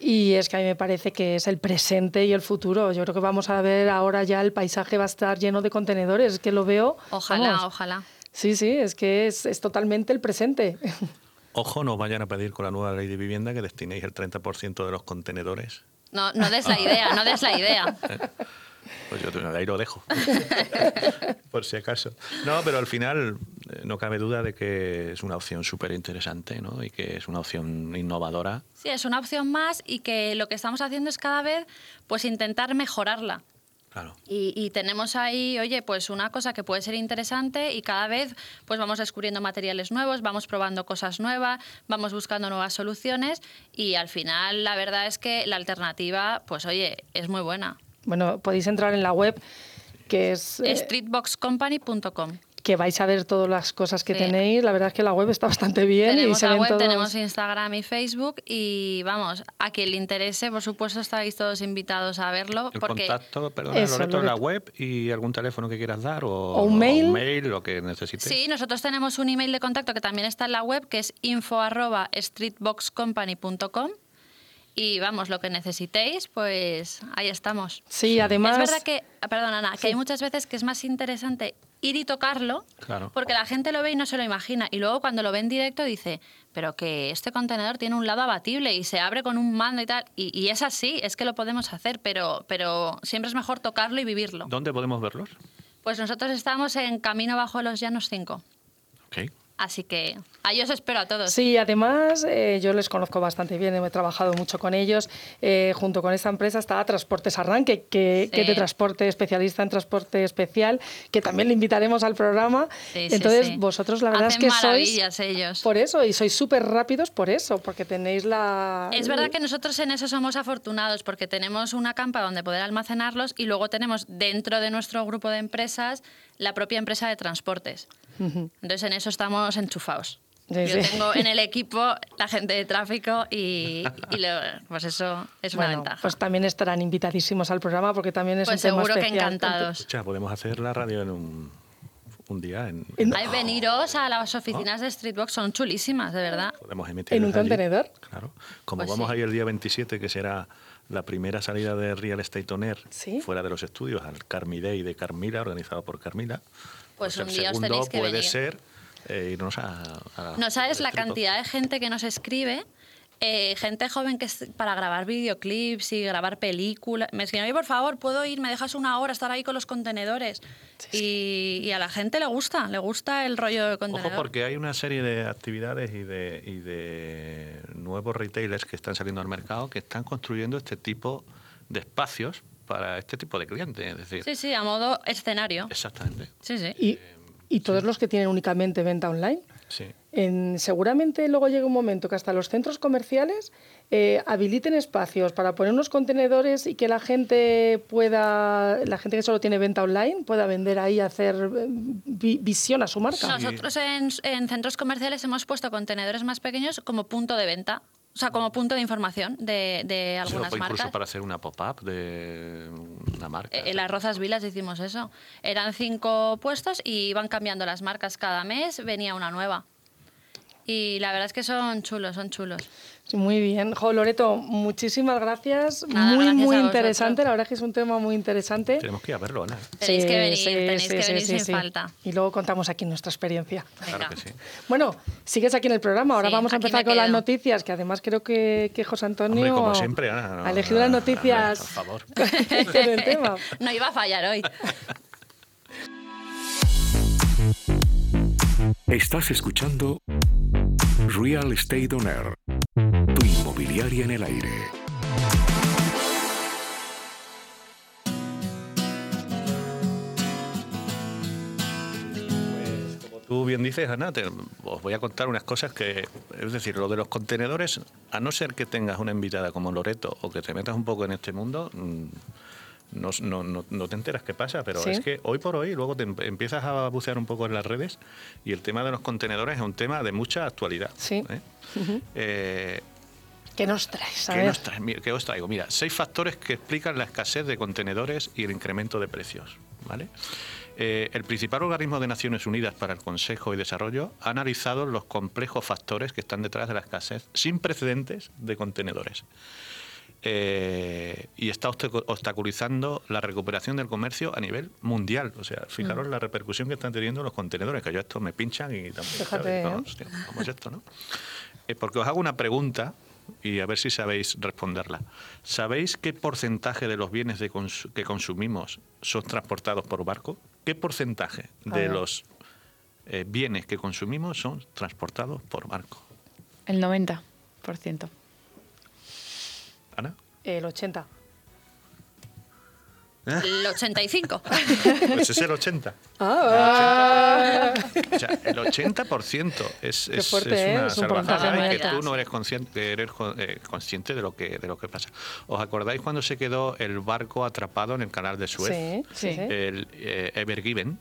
Speaker 2: Y es que a mí me parece que es el presente y el futuro. Yo creo que vamos a ver ahora ya el paisaje va a estar lleno de contenedores, es que lo veo.
Speaker 5: Ojalá,
Speaker 2: vamos.
Speaker 5: ojalá.
Speaker 2: Sí, sí, es que es, es totalmente el presente.
Speaker 3: Ojo, nos vayan a pedir con la nueva ley de vivienda que destinéis el 30% de los contenedores.
Speaker 5: No, no des la idea, no des la idea. <laughs>
Speaker 3: Pues yo te- ahí lo dejo. <laughs> Por si acaso. No, pero al final eh, no cabe duda de que es una opción súper interesante ¿no? y que es una opción innovadora.
Speaker 5: Sí, es una opción más y que lo que estamos haciendo es cada vez pues intentar mejorarla.
Speaker 3: Claro.
Speaker 5: Y, y tenemos ahí, oye, pues una cosa que puede ser interesante y cada vez pues vamos descubriendo materiales nuevos, vamos probando cosas nuevas, vamos buscando nuevas soluciones y al final la verdad es que la alternativa, pues oye, es muy buena.
Speaker 2: Bueno, podéis entrar en la web que es eh,
Speaker 5: Streetboxcompany.com.
Speaker 2: que vais a ver todas las cosas que
Speaker 5: Sí.
Speaker 2: tenéis. La verdad es que la web está bastante bien y
Speaker 5: Tenemos
Speaker 2: se
Speaker 5: la
Speaker 2: ven
Speaker 5: web,
Speaker 2: todos-
Speaker 5: tenemos Instagram y Facebook y vamos, a quien le interese, por supuesto, estáis todos invitados a verlo
Speaker 3: El
Speaker 5: porque
Speaker 3: contacto, perdona,
Speaker 2: Eso,
Speaker 3: Loreto, en la
Speaker 2: Loreto.
Speaker 3: web y algún teléfono que quieras dar o,
Speaker 2: O un mail.
Speaker 3: o un mail, lo que necesites.
Speaker 5: Sí, nosotros tenemos un email de contacto que también está en la web, que es info@streetboxcompany.com y vamos, lo que necesitéis, pues ahí estamos.
Speaker 2: Sí, además...
Speaker 5: Es verdad que, ah, perdón Ana, que hay muchas veces que es más interesante ir y tocarlo,
Speaker 3: Claro.
Speaker 5: porque la gente lo ve y no se lo imagina, y luego cuando lo ve en directo dice, pero que este contenedor tiene un lado abatible y se abre con un mando y tal, y, y es así, es que lo podemos hacer, pero, pero siempre es mejor tocarlo y vivirlo.
Speaker 3: ¿Dónde podemos verlos?
Speaker 5: Pues nosotros estamos en Camino Bajo los Llanos 5.
Speaker 3: Ok.
Speaker 5: Así que ahí os espero a todos.
Speaker 2: Sí, además eh, yo les conozco bastante bien, he trabajado mucho con ellos. Eh, junto con esta empresa está Transportes Arranque, que,
Speaker 5: Sí.
Speaker 2: que es de transporte especialista en transporte especial, que también le invitaremos al programa.
Speaker 5: Sí,
Speaker 2: Entonces,
Speaker 5: sí.
Speaker 2: vosotros la verdad
Speaker 5: Hacen
Speaker 2: es que sois
Speaker 5: ellos.
Speaker 2: por eso, y sois súper rápidos por eso, porque tenéis la...
Speaker 5: Es verdad que nosotros en eso somos afortunados porque tenemos una campa donde poder almacenarlos y luego tenemos dentro de nuestro grupo de empresas la propia empresa de transportes. Entonces en eso estamos enchufados.
Speaker 2: Sí,
Speaker 5: Yo
Speaker 2: sí.
Speaker 5: tengo en el <laughs> equipo la gente de tráfico y, y lo- pues eso es una
Speaker 2: Bueno,
Speaker 5: ventaja.
Speaker 2: pues también estarán invitadísimos al programa porque también es
Speaker 5: Pues
Speaker 2: un tema
Speaker 5: seguro que encantados.
Speaker 3: Escucha, podemos hacer la radio en un, un día. En,
Speaker 2: En-
Speaker 5: Ay, veniros a las oficinas de Streetbox, son chulísimas, de verdad.
Speaker 3: Podemos emitir
Speaker 2: ¿En un
Speaker 3: allí.
Speaker 2: contenedor?
Speaker 3: Claro. Como
Speaker 5: Pues
Speaker 3: vamos
Speaker 5: sí.
Speaker 3: ahí el día 27, que será la primera salida de Real Estate On Air
Speaker 2: Sí.
Speaker 3: fuera de los estudios, al Carmi Day de Carmila, organizado por Carmila.
Speaker 5: Pues un
Speaker 3: el
Speaker 5: día os
Speaker 3: segundo
Speaker 5: tenéis que
Speaker 3: puede
Speaker 5: venir.
Speaker 3: ser eh, irnos a, a-
Speaker 5: No sabes la cantidad de gente que nos escribe, eh, gente joven que es para grabar videoclips y grabar películas. Me escriben, oye, por favor, puedo ir, me dejas una hora estar ahí con los contenedores. Y, y a la gente le gusta, le gusta el rollo de contenedor.
Speaker 3: Ojo, porque hay una serie de actividades y de, y de nuevos retailers que están saliendo al mercado que están construyendo este tipo de espacios para este tipo de clientes. Es decir,
Speaker 5: Sí, sí, a modo escenario.
Speaker 3: exactamente.
Speaker 5: Sí, sí.
Speaker 2: Y, y todos los que tienen únicamente venta online.
Speaker 3: Sí.
Speaker 2: En- seguramente luego llega un momento que hasta los centros comerciales eh, habiliten espacios para poner unos contenedores y que la gente pueda, la gente que solo tiene venta online, pueda vender ahí, hacer eh, vi- visión a su marca.
Speaker 5: Nosotros en, en centros comerciales hemos puesto contenedores más pequeños como punto de venta. O sea, como punto de información de, de algunas
Speaker 3: fue incluso
Speaker 5: marcas.
Speaker 3: para hacer una pop-up de una marca.
Speaker 5: Eh, En las Rozas Vilas hicimos eso. Eran cinco puestos y iban cambiando las marcas cada mes, venía una nueva. Y la verdad es que son chulos, son chulos.
Speaker 2: Sí, muy bien. Jo, Loreto, muchísimas gracias.
Speaker 5: Nada,
Speaker 2: muy,
Speaker 5: gracias
Speaker 2: muy interesante. La verdad es que es un tema muy interesante.
Speaker 3: Tenemos que ir a verlo, Ana.
Speaker 5: Tenéis
Speaker 2: Sí,
Speaker 5: que venir,
Speaker 2: sí,
Speaker 5: tenéis
Speaker 2: sí,
Speaker 5: que
Speaker 2: sí,
Speaker 5: venir
Speaker 2: sí,
Speaker 5: sin
Speaker 2: sí.
Speaker 5: falta.
Speaker 2: Y luego contamos aquí nuestra experiencia.
Speaker 3: Claro que sí.
Speaker 2: Bueno, sigues aquí en el programa. Ahora
Speaker 5: Sí,
Speaker 2: vamos a empezar con las noticias, que además creo que, que José Antonio
Speaker 3: Hombre, como siempre, Ana. no,
Speaker 2: ha elegido las
Speaker 3: Ana,
Speaker 2: noticias
Speaker 3: Por favor. <laughs>
Speaker 2: con el tema. <laughs>
Speaker 5: no iba a fallar hoy.
Speaker 1: Estás escuchando Real Estate On Air, tu inmobiliaria en el aire.
Speaker 3: Tú bien dices, Ana, os voy a contar unas cosas que, es decir, lo de los contenedores, a no ser que tengas una invitada como Loreto o que te metas un poco en este mundo, mm, no, no, no, no te enteras qué pasa, pero
Speaker 2: Sí.
Speaker 3: es que hoy por hoy luego te em- empiezas a bucear un poco en las redes y el tema de los contenedores es un tema de mucha actualidad.
Speaker 2: Sí.
Speaker 3: ¿eh? Eh,
Speaker 2: ¿Qué nos traes? A
Speaker 3: ¿Qué,
Speaker 2: ver.
Speaker 3: nos os traigo? Mira, seis factores que explican la escasez de contenedores y el incremento de precios. ¿vale? Eh, el principal organismo de Naciones Unidas para el Consejo y Desarrollo ha analizado los complejos factores que están detrás de la escasez sin precedentes de contenedores. Eh, y está obstacu- obstaculizando la recuperación del comercio a nivel mundial. O sea,
Speaker 2: Mm.
Speaker 3: fijaros la repercusión que están teniendo los contenedores, que yo esto me pinchan y tampoco
Speaker 2: Fíjate.
Speaker 3: No,
Speaker 2: ¿eh?
Speaker 3: hostia, ¿cómo es esto, no? Eh, porque os hago una pregunta y a ver si sabéis responderla. ¿Sabéis qué porcentaje de los bienes de cons- que consumimos son transportados por barco? ¿Qué porcentaje de los eh, bienes que consumimos son transportados por barco?
Speaker 4: El 90%.
Speaker 3: ¿Ana?
Speaker 2: El 80.
Speaker 5: El 85.
Speaker 3: Pues es el 80.
Speaker 2: Ah,
Speaker 3: O sea, el 80% es, es,
Speaker 2: fuerte,
Speaker 3: es
Speaker 2: ¿eh?
Speaker 3: una
Speaker 2: Es un porcentaje
Speaker 3: salvajada y que tú no eres consciente, eres eh, consciente de lo que de lo que pasa. ¿Os acordáis cuando se quedó el barco atrapado en el canal de Suez?
Speaker 2: sí, sí,
Speaker 4: Sí.
Speaker 2: sí.
Speaker 3: el eh, Ever Given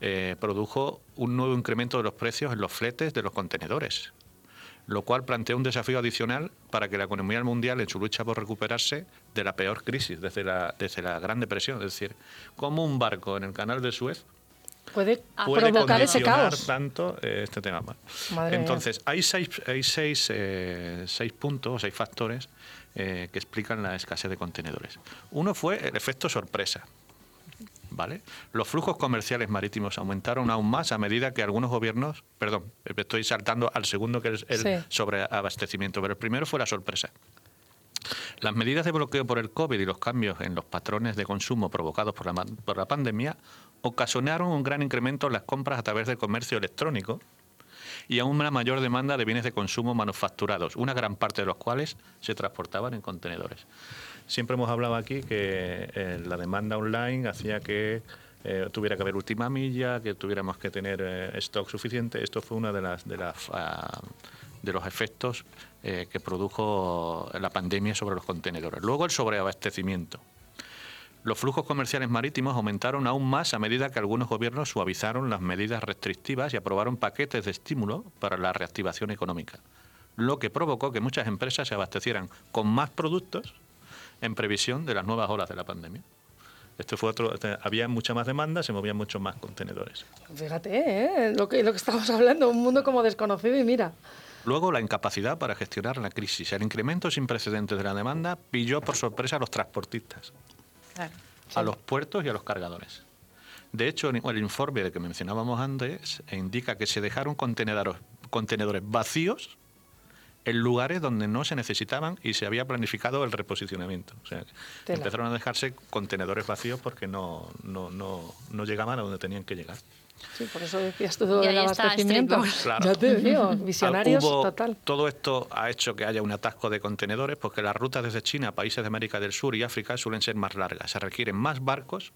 Speaker 3: eh, produjo un nuevo incremento de los precios en los fletes de los contenedores, lo cual plantea un desafío adicional para que la economía mundial, en su lucha por recuperarse de la peor crisis desde la, desde la Gran Depresión, es decir, como un barco en el canal de Suez
Speaker 2: Puede
Speaker 3: puede
Speaker 2: provocar ese caos.
Speaker 3: tanto eh, este tema.
Speaker 2: Madre mía.
Speaker 3: Entonces, hay seis, hay seis, eh, seis puntos, seis factores eh, que explican la escasez de contenedores. Uno fue el efecto sorpresa. ¿Vale? Los flujos comerciales marítimos aumentaron aún más a medida que algunos gobiernos, perdón, estoy saltando al segundo que es el
Speaker 2: Sí.
Speaker 3: sobreabastecimiento, pero el primero fue la sorpresa. Las medidas de bloqueo por el COVID y los cambios en los patrones de consumo provocados por la, por la pandemia ocasionaron un gran incremento en las compras a través del comercio electrónico y aún una mayor demanda de bienes de consumo manufacturados, una gran parte de los cuales se transportaban en contenedores. Siempre hemos hablado aquí que eh, la demanda online hacía que eh, tuviera que haber última milla, que tuviéramos que tener eh, stock suficiente. Esto fue uno de las de las ah, de los efectos que produjo la pandemia sobre los contenedores. Luego el sobreabastecimiento. Los flujos comerciales marítimos aumentaron aún más a medida que algunos gobiernos suavizaron las medidas restrictivas y aprobaron paquetes de estímulo para la reactivación económica, lo que provocó que muchas empresas se abastecieran con más productos en previsión de las nuevas olas de la pandemia. Esto fue otro, este, había mucha más demanda, se movían muchos más contenedores.
Speaker 2: Fíjate, ¿eh? lo, que, lo que estamos hablando, un mundo como desconocido y mira.
Speaker 3: Luego, la incapacidad para gestionar la crisis. El incremento sin precedentes de la demanda pilló por sorpresa a los transportistas,
Speaker 4: Claro.
Speaker 3: a los puertos y a los cargadores. De hecho, el el informe de que mencionábamos antes indica que se dejaron contenedores, contenedores vacíos en lugares donde no se necesitaban y se había planificado el reposicionamiento. O sea,
Speaker 2: Tela.
Speaker 3: empezaron a dejarse contenedores vacíos porque no, no, no, no llegaban a donde tenían que llegar.
Speaker 2: Sí, por eso decías todo
Speaker 5: Y
Speaker 2: del
Speaker 5: ahí está
Speaker 2: abastecimiento.
Speaker 3: Claro.
Speaker 2: Ya te digo, visionarios
Speaker 3: Hubo-
Speaker 2: total.
Speaker 3: Todo esto ha hecho que haya un atasco de contenedores porque las rutas desde China a países de América del Sur y África suelen ser más largas. Se requieren más barcos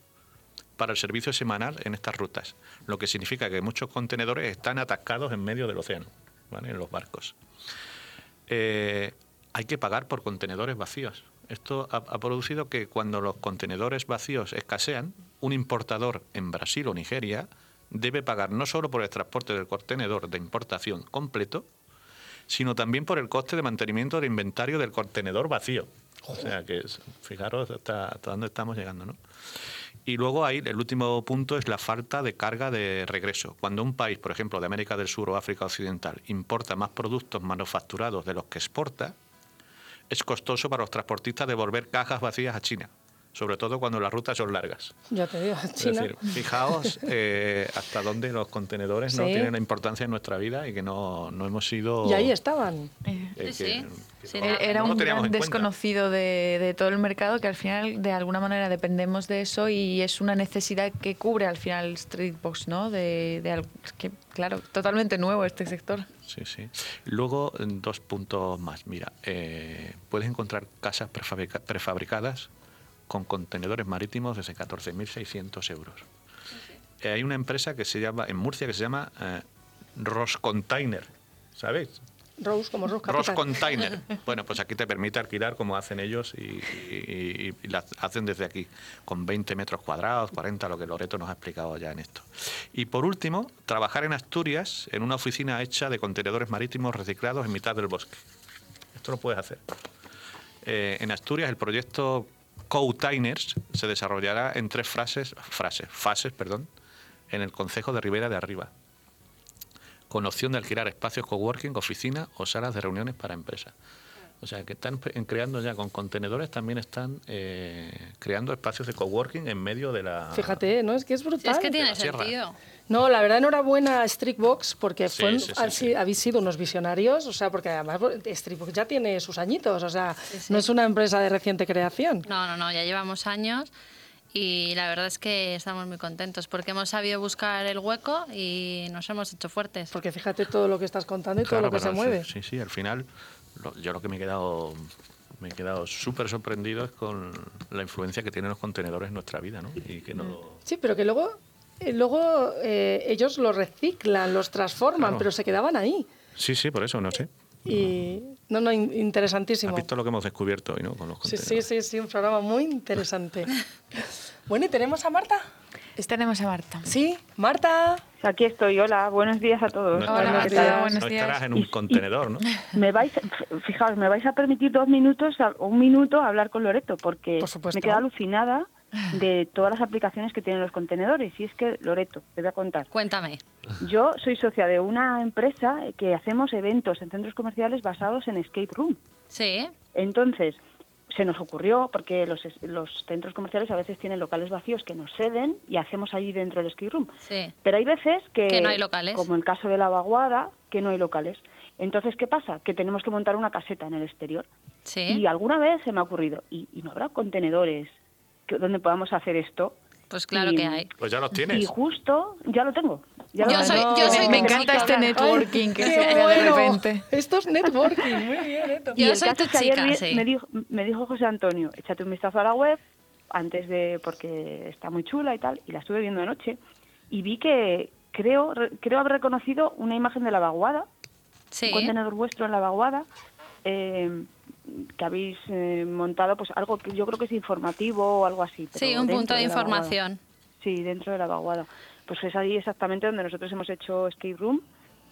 Speaker 3: para el servicio semanal en estas rutas, lo que significa que muchos contenedores están atascados en medio del océano, ¿vale? en los barcos. Eh, hay que pagar por contenedores vacíos. Esto ha, ha producido que cuando los contenedores vacíos escasean, un importador en Brasil o Nigeria debe pagar no solo por el transporte del contenedor de importación completo, sino también por el coste de mantenimiento del inventario del contenedor vacío. O sea que, fijaros hasta, hasta dónde estamos llegando, ¿no? Y luego ahí el último punto es la falta de carga de regreso. Cuando un país, por ejemplo, de América del Sur o África Occidental, importa más productos manufacturados de los que exporta, es costoso para los transportistas devolver cajas vacías a China, sobre todo cuando las rutas son largas.
Speaker 2: Ya te digo, <laughs>
Speaker 3: Es
Speaker 2: China.
Speaker 3: decir, fijaos eh, hasta dónde los contenedores no tienen la importancia en nuestra vida y que no, no hemos sido...
Speaker 2: Y ahí estaban.
Speaker 4: Eh,
Speaker 3: eh,
Speaker 5: Sí,
Speaker 3: que-
Speaker 5: sí.
Speaker 3: que
Speaker 5: Sí,
Speaker 3: no-
Speaker 5: no,
Speaker 4: Era
Speaker 3: no
Speaker 4: un gran desconocido de, de todo el mercado que al final de alguna manera dependemos de eso y es una necesidad que cubre al final Streetbox, ¿no? De, de al- es que, claro, totalmente nuevo este sector.
Speaker 3: Sí, sí. Luego, dos puntos más. Mira, eh, puedes encontrar casas prefabrica- prefabricadas con contenedores marítimos desde 14.600 euros. Eh, hay una empresa que se llama, en Murcia, que se llama eh, Roscontainer, ¿sabéis?
Speaker 2: Rose, como Rose Capital.
Speaker 3: Container. Bueno, pues aquí te permite alquilar como hacen ellos y, y- y la hacen desde aquí, con 20 metros cuadrados, 40, lo que Loreto nos ha explicado ya en esto. Y por último, trabajar en Asturias en una oficina hecha de contenedores marítimos reciclados en mitad del bosque. Esto lo puedes hacer. Eh, en Asturias el proyecto Coutainers se desarrollará en tres fases perdón, en el Concejo de Ribera de Arriba, con opción de alquilar espacios coworking, oficinas o salas de reuniones para empresas. O sea, que están creando ya con contenedores, también están eh, creando espacios de coworking en medio de la...
Speaker 2: Fíjate, ¿no? Es que es brutal.
Speaker 5: es que tiene sentido.
Speaker 2: No, la verdad, enhorabuena a Streetbox, porque
Speaker 3: Sí,
Speaker 2: fue-
Speaker 3: sí, sí,
Speaker 2: han
Speaker 3: sí.
Speaker 2: si- habéis sido unos visionarios, o sea, porque además Streetbox ya tiene sus añitos, o sea,
Speaker 5: sí.
Speaker 2: no es una empresa de reciente creación.
Speaker 5: No, no, no, ya llevamos años y la verdad es que estamos muy contentos porque hemos sabido buscar el hueco y nos hemos hecho fuertes.
Speaker 2: Porque fíjate todo lo que estás contando y
Speaker 3: Claro,
Speaker 2: todo lo que se mueve.
Speaker 3: Sí, sí, al final yo lo que me he quedado me he quedado súper sorprendido es con la influencia que tienen los contenedores en nuestra vida, ¿no? Y que no...
Speaker 2: Sí, pero que luego, eh, luego eh, ellos los reciclan, los transforman,
Speaker 3: Claro.
Speaker 2: pero se quedaban ahí.
Speaker 3: Sí, sí, por eso, no sé.
Speaker 2: Y no, no, in- interesantísimo.
Speaker 3: Has visto lo que hemos descubierto hoy, ¿no? Con los
Speaker 2: Sí, sí, sí, sí, un programa muy interesante. <laughs> bueno, ¿y tenemos a Marta?
Speaker 4: Tenemos a Marta.
Speaker 2: Sí, Marta.
Speaker 6: Aquí estoy, hola, buenos días a todos.
Speaker 3: No
Speaker 4: Hola,
Speaker 3: estarás,
Speaker 2: Marta,
Speaker 4: buenos
Speaker 3: no
Speaker 4: días.
Speaker 3: estarás en un contenedor, ¿no? <laughs>
Speaker 6: Me vais, fijaos, me vais a permitir dos minutos, un minuto a hablar con Loreto, porque
Speaker 2: Por
Speaker 6: me he quedado alucinada de todas las aplicaciones que tienen los contenedores. Y es que, Loreto, te voy a contar.
Speaker 5: Cuéntame.
Speaker 6: Yo soy socia de una empresa que hacemos eventos en centros comerciales basados en escape room.
Speaker 5: Sí,
Speaker 6: Entonces, se nos ocurrió, porque los, es- los centros comerciales a veces tienen locales vacíos que nos ceden y hacemos allí dentro del escape room.
Speaker 5: sí.
Speaker 6: Pero hay veces que,
Speaker 5: Que no hay locales.
Speaker 6: como el caso de la vaguada, que no hay locales. Entonces, ¿qué pasa? Que tenemos que montar una caseta en el exterior.
Speaker 5: Sí.
Speaker 6: Y alguna vez se me ha ocurrido, ¿y, y no habrá contenedores que, donde podamos hacer esto?
Speaker 5: Pues claro
Speaker 6: Y-
Speaker 5: que hay.
Speaker 3: Pues ya los
Speaker 6: Y
Speaker 3: tienes.
Speaker 6: justo, ya lo tengo. Ya
Speaker 5: Yo soy- yo soy
Speaker 4: Me encanta este networking que
Speaker 2: ¡Qué
Speaker 4: se crea de
Speaker 2: bueno!
Speaker 4: repente.
Speaker 2: Esto es networking, muy bien, Eto.
Speaker 6: Y
Speaker 5: Yo soy tu
Speaker 6: ayer
Speaker 5: chica, sí.
Speaker 6: me, dijo, me dijo José Antonio, échate un vistazo a la web antes de, porque está muy chula y tal, y la estuve viendo anoche, y vi que creo, re- creo haber reconocido una imagen de la vaguada,
Speaker 5: Sí.
Speaker 6: un contenedor vuestro en la vaguada, eh, que habéis eh, montado, pues algo que yo creo que es informativo o algo así. pero
Speaker 5: Sí, un punto de
Speaker 6: vaguada.
Speaker 5: información.
Speaker 6: Sí, dentro de la vaguada. Pues es ahí exactamente donde nosotros hemos hecho escape room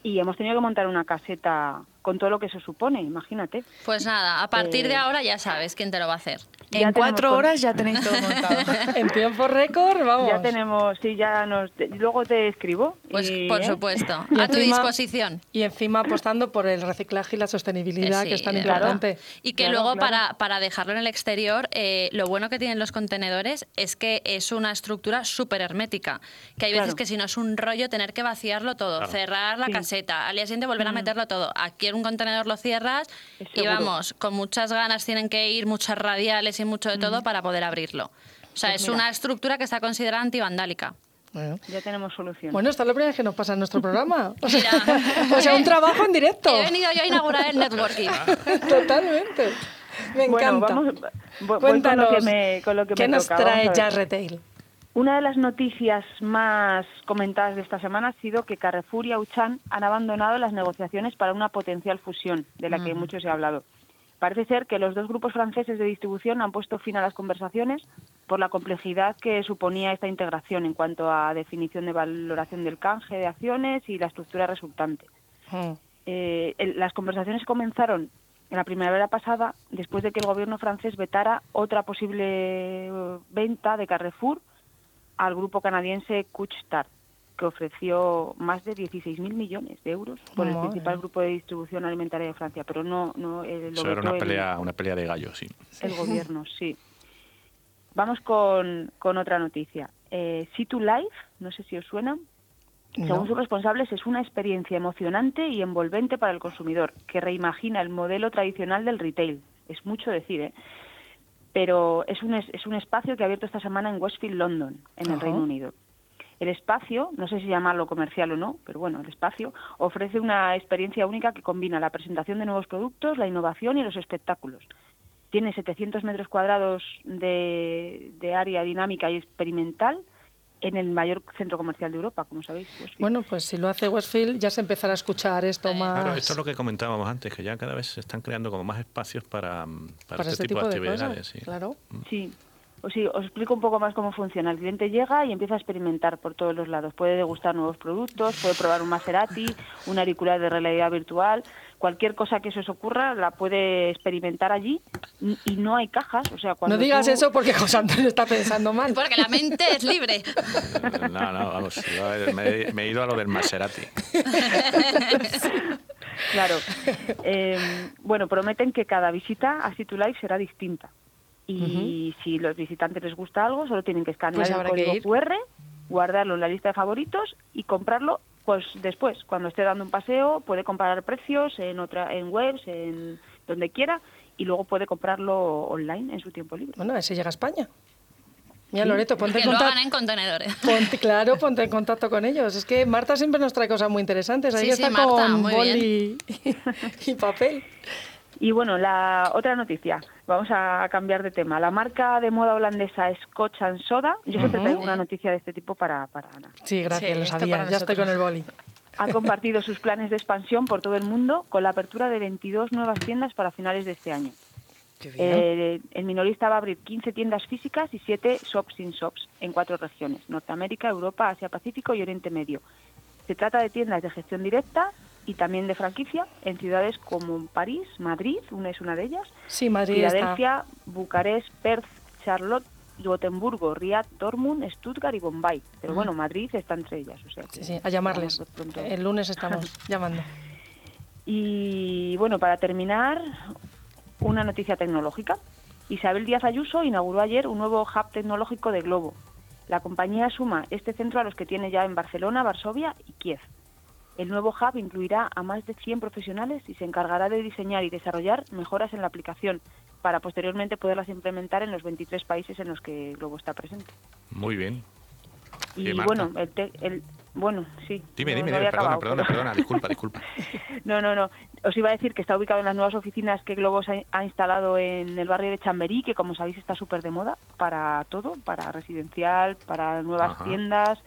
Speaker 6: y hemos tenido que montar una caseta con todo lo que se supone, imagínate.
Speaker 5: Pues nada, a partir de
Speaker 6: Eh,
Speaker 5: ahora ya sabes quién te lo va a hacer.
Speaker 4: En cuatro horas ya tenéis todo montado. <laughs>
Speaker 2: En tiempo récord, vamos.
Speaker 6: Ya tenemos, sí, ya nos. luego te escribo.
Speaker 5: Pues
Speaker 6: y,
Speaker 5: por
Speaker 6: ¿eh?
Speaker 5: supuesto,
Speaker 2: Y
Speaker 5: a tu disposición.
Speaker 2: Y encima apostando por el reciclaje y la sostenibilidad,
Speaker 5: Eh,
Speaker 2: que es tan importante.
Speaker 5: Y que
Speaker 6: Claro,
Speaker 5: luego
Speaker 6: claro.
Speaker 5: Para, para dejarlo en el exterior, eh, lo bueno que tienen los contenedores es que es una estructura súper hermética. Que hay veces
Speaker 6: Claro.
Speaker 5: que si no es un rollo tener que vaciarlo todo,
Speaker 3: Claro.
Speaker 5: cerrar la
Speaker 6: Sí.
Speaker 5: caseta, al día siguiente volver a meterlo todo. Aquí un contenedor lo cierras y vamos, con muchas ganas tienen que ir, muchas radiales y mucho de todo para poder abrirlo. O sea,
Speaker 6: Pues
Speaker 5: es
Speaker 6: mira.
Speaker 5: una estructura que está considerada antivandálica.
Speaker 2: Bueno.
Speaker 6: Ya tenemos solución.
Speaker 2: Bueno, esta es la primera vez que nos pasa en nuestro programa. <laughs> O sea,
Speaker 5: Mira. <laughs>
Speaker 2: o sea, un trabajo en directo.
Speaker 5: He venido yo a inaugurar el networking. <laughs>
Speaker 2: Totalmente. Me
Speaker 6: Bueno,
Speaker 2: encanta.
Speaker 6: vamos- voy- voy con
Speaker 2: Cuéntanos,
Speaker 6: lo que me- con lo que
Speaker 2: ¿qué
Speaker 6: me
Speaker 2: nos
Speaker 6: toca?
Speaker 2: Trae. Jazz Retail?
Speaker 6: Una de las noticias más comentadas de esta semana ha sido que Carrefour y Auchan han abandonado las negociaciones para una potencial fusión, de la que mucho se ha hablado. Parece ser que los dos grupos franceses de distribución han puesto fin a las conversaciones por la complejidad que suponía esta integración en cuanto a definición de valoración del canje de acciones y la estructura resultante. Eh, el- las conversaciones comenzaron en la primavera pasada después de que el gobierno francés vetara otra posible eh, venta de Carrefour al grupo canadiense Couche-Tard, que ofreció más de 16.000 millones de euros por el principal grupo de distribución alimentaria de Francia, pero no, no eh, lo
Speaker 3: Eso era una
Speaker 6: el-
Speaker 3: pelea, una pelea de gallos, sí.
Speaker 6: el gobierno, sí. Vamos con, con otra noticia. Eh, Situ Life, no sé si os suena,
Speaker 2: No.
Speaker 6: según sus responsables, es una experiencia emocionante y envolvente para el consumidor, que reimagina el modelo tradicional del retail. Es mucho decir, ¿eh? Pero es un, es, un espacio que ha abierto esta semana en Westfield, London, en el
Speaker 2: Ajá.
Speaker 6: Reino Unido. El espacio, no sé si llamarlo comercial o no, pero bueno, el espacio ofrece una experiencia única que combina la presentación de nuevos productos, la innovación y los espectáculos. Tiene 700 metros cuadrados de, de área dinámica y experimental en el mayor centro comercial de Europa, como sabéis. Westfield.
Speaker 2: Bueno, pues si lo hace Westfield ya se empezará a escuchar esto más
Speaker 3: Claro, esto es lo que comentábamos antes, que ya cada vez se están creando como más espacios para, mm, para,
Speaker 2: para
Speaker 3: este,
Speaker 2: este
Speaker 3: tipo,
Speaker 2: tipo
Speaker 3: de
Speaker 2: de
Speaker 3: actividades. sí.
Speaker 2: Claro.
Speaker 6: Sí. O sí, os explico un poco más cómo funciona. El cliente llega y empieza a experimentar por todos los lados. Puede degustar nuevos productos, puede probar un Maserati, un auricular de realidad virtual, cualquier cosa que se os ocurra la puede experimentar allí y y no hay cajas. O sea, cuando
Speaker 2: No digas
Speaker 6: tú-
Speaker 2: eso porque José Antonio está pensando mal.
Speaker 5: Porque la mente es libre. <laughs>
Speaker 3: No, no, vamos, yo me, me he ido a lo del Maserati. <laughs>
Speaker 6: Claro. Eh, bueno, prometen que cada visita a Situ Life será distinta. Y si los visitantes les gusta algo, solo tienen que escanear
Speaker 4: Pues
Speaker 6: el código. QR, guardarlo en la lista de favoritos y comprarlo pues después, cuando esté dando un paseo, puede comparar precios en otra en webs, en donde quiera y luego puede comprarlo online en su tiempo libre.
Speaker 2: Bueno, ese llega a España. Mira, Loreto, ponte
Speaker 5: Que
Speaker 2: en
Speaker 5: lo
Speaker 2: contacto.
Speaker 5: hagan en contenedores.
Speaker 2: Ponte, <laughs> claro, ponte en contacto con ellos. Es que Marta siempre nos trae cosas muy interesantes. Ahí
Speaker 5: Sí, sí,
Speaker 2: está
Speaker 5: Marta,
Speaker 2: con
Speaker 5: muy
Speaker 2: boli <laughs> y, papel.
Speaker 6: Y bueno, la otra noticia, vamos a cambiar de tema. La marca de moda holandesa Scotch and Soda, yo siempre traigo una noticia de este tipo para, para Ana.
Speaker 2: Sí, gracias,
Speaker 4: Sí,
Speaker 2: lo sabía. Ya estoy con el boli.
Speaker 6: ha <laughs> compartido sus planes de expansión por todo el mundo con la apertura de 22 nuevas tiendas para finales de este año. Eh, el minorista va a abrir 15 tiendas físicas y 7 shops in shops en cuatro regiones, Norteamérica, Europa, Asia Pacífico y Oriente Medio. Se trata de tiendas de gestión directa y también de franquicia en ciudades como París, Madrid, una es una de ellas,
Speaker 2: Sí, Madrid.
Speaker 6: Filadelfia, Bucarest, Perth, Charlotte, Gotemburgo, Riad, Dortmund, Stuttgart y Bombay. Pero bueno, Madrid está entre ellas. O sea,
Speaker 2: Sí, sí, a llamarles. El lunes estamos <laughs> llamando.
Speaker 6: Y bueno, para terminar, una noticia tecnológica. Isabel Díaz Ayuso inauguró ayer un nuevo hub tecnológico de Globo. La compañía suma este centro a los que tiene ya en Barcelona, Varsovia y Kiev. El nuevo hub incluirá a más de 100 profesionales y se encargará de diseñar y desarrollar mejoras en la aplicación para posteriormente poderlas implementar en los 23 países en los que Globo está presente.
Speaker 3: Muy bien.
Speaker 6: Y
Speaker 3: Marta.
Speaker 6: bueno, el, te- el- bueno, sí.
Speaker 3: Dime,
Speaker 6: no-
Speaker 3: dime,
Speaker 6: no
Speaker 3: dime, perdona,
Speaker 6: acabado,
Speaker 3: perdona,
Speaker 6: pero-
Speaker 3: perdona, disculpa, disculpa. <laughs> <laughs>
Speaker 6: No, no, no. Os iba a decir que está ubicado en las nuevas oficinas que Globos ha, ha instalado en el barrio de Chamberí, que como sabéis está súper de moda para todo, para residencial, para nuevas
Speaker 3: Ajá.
Speaker 6: tiendas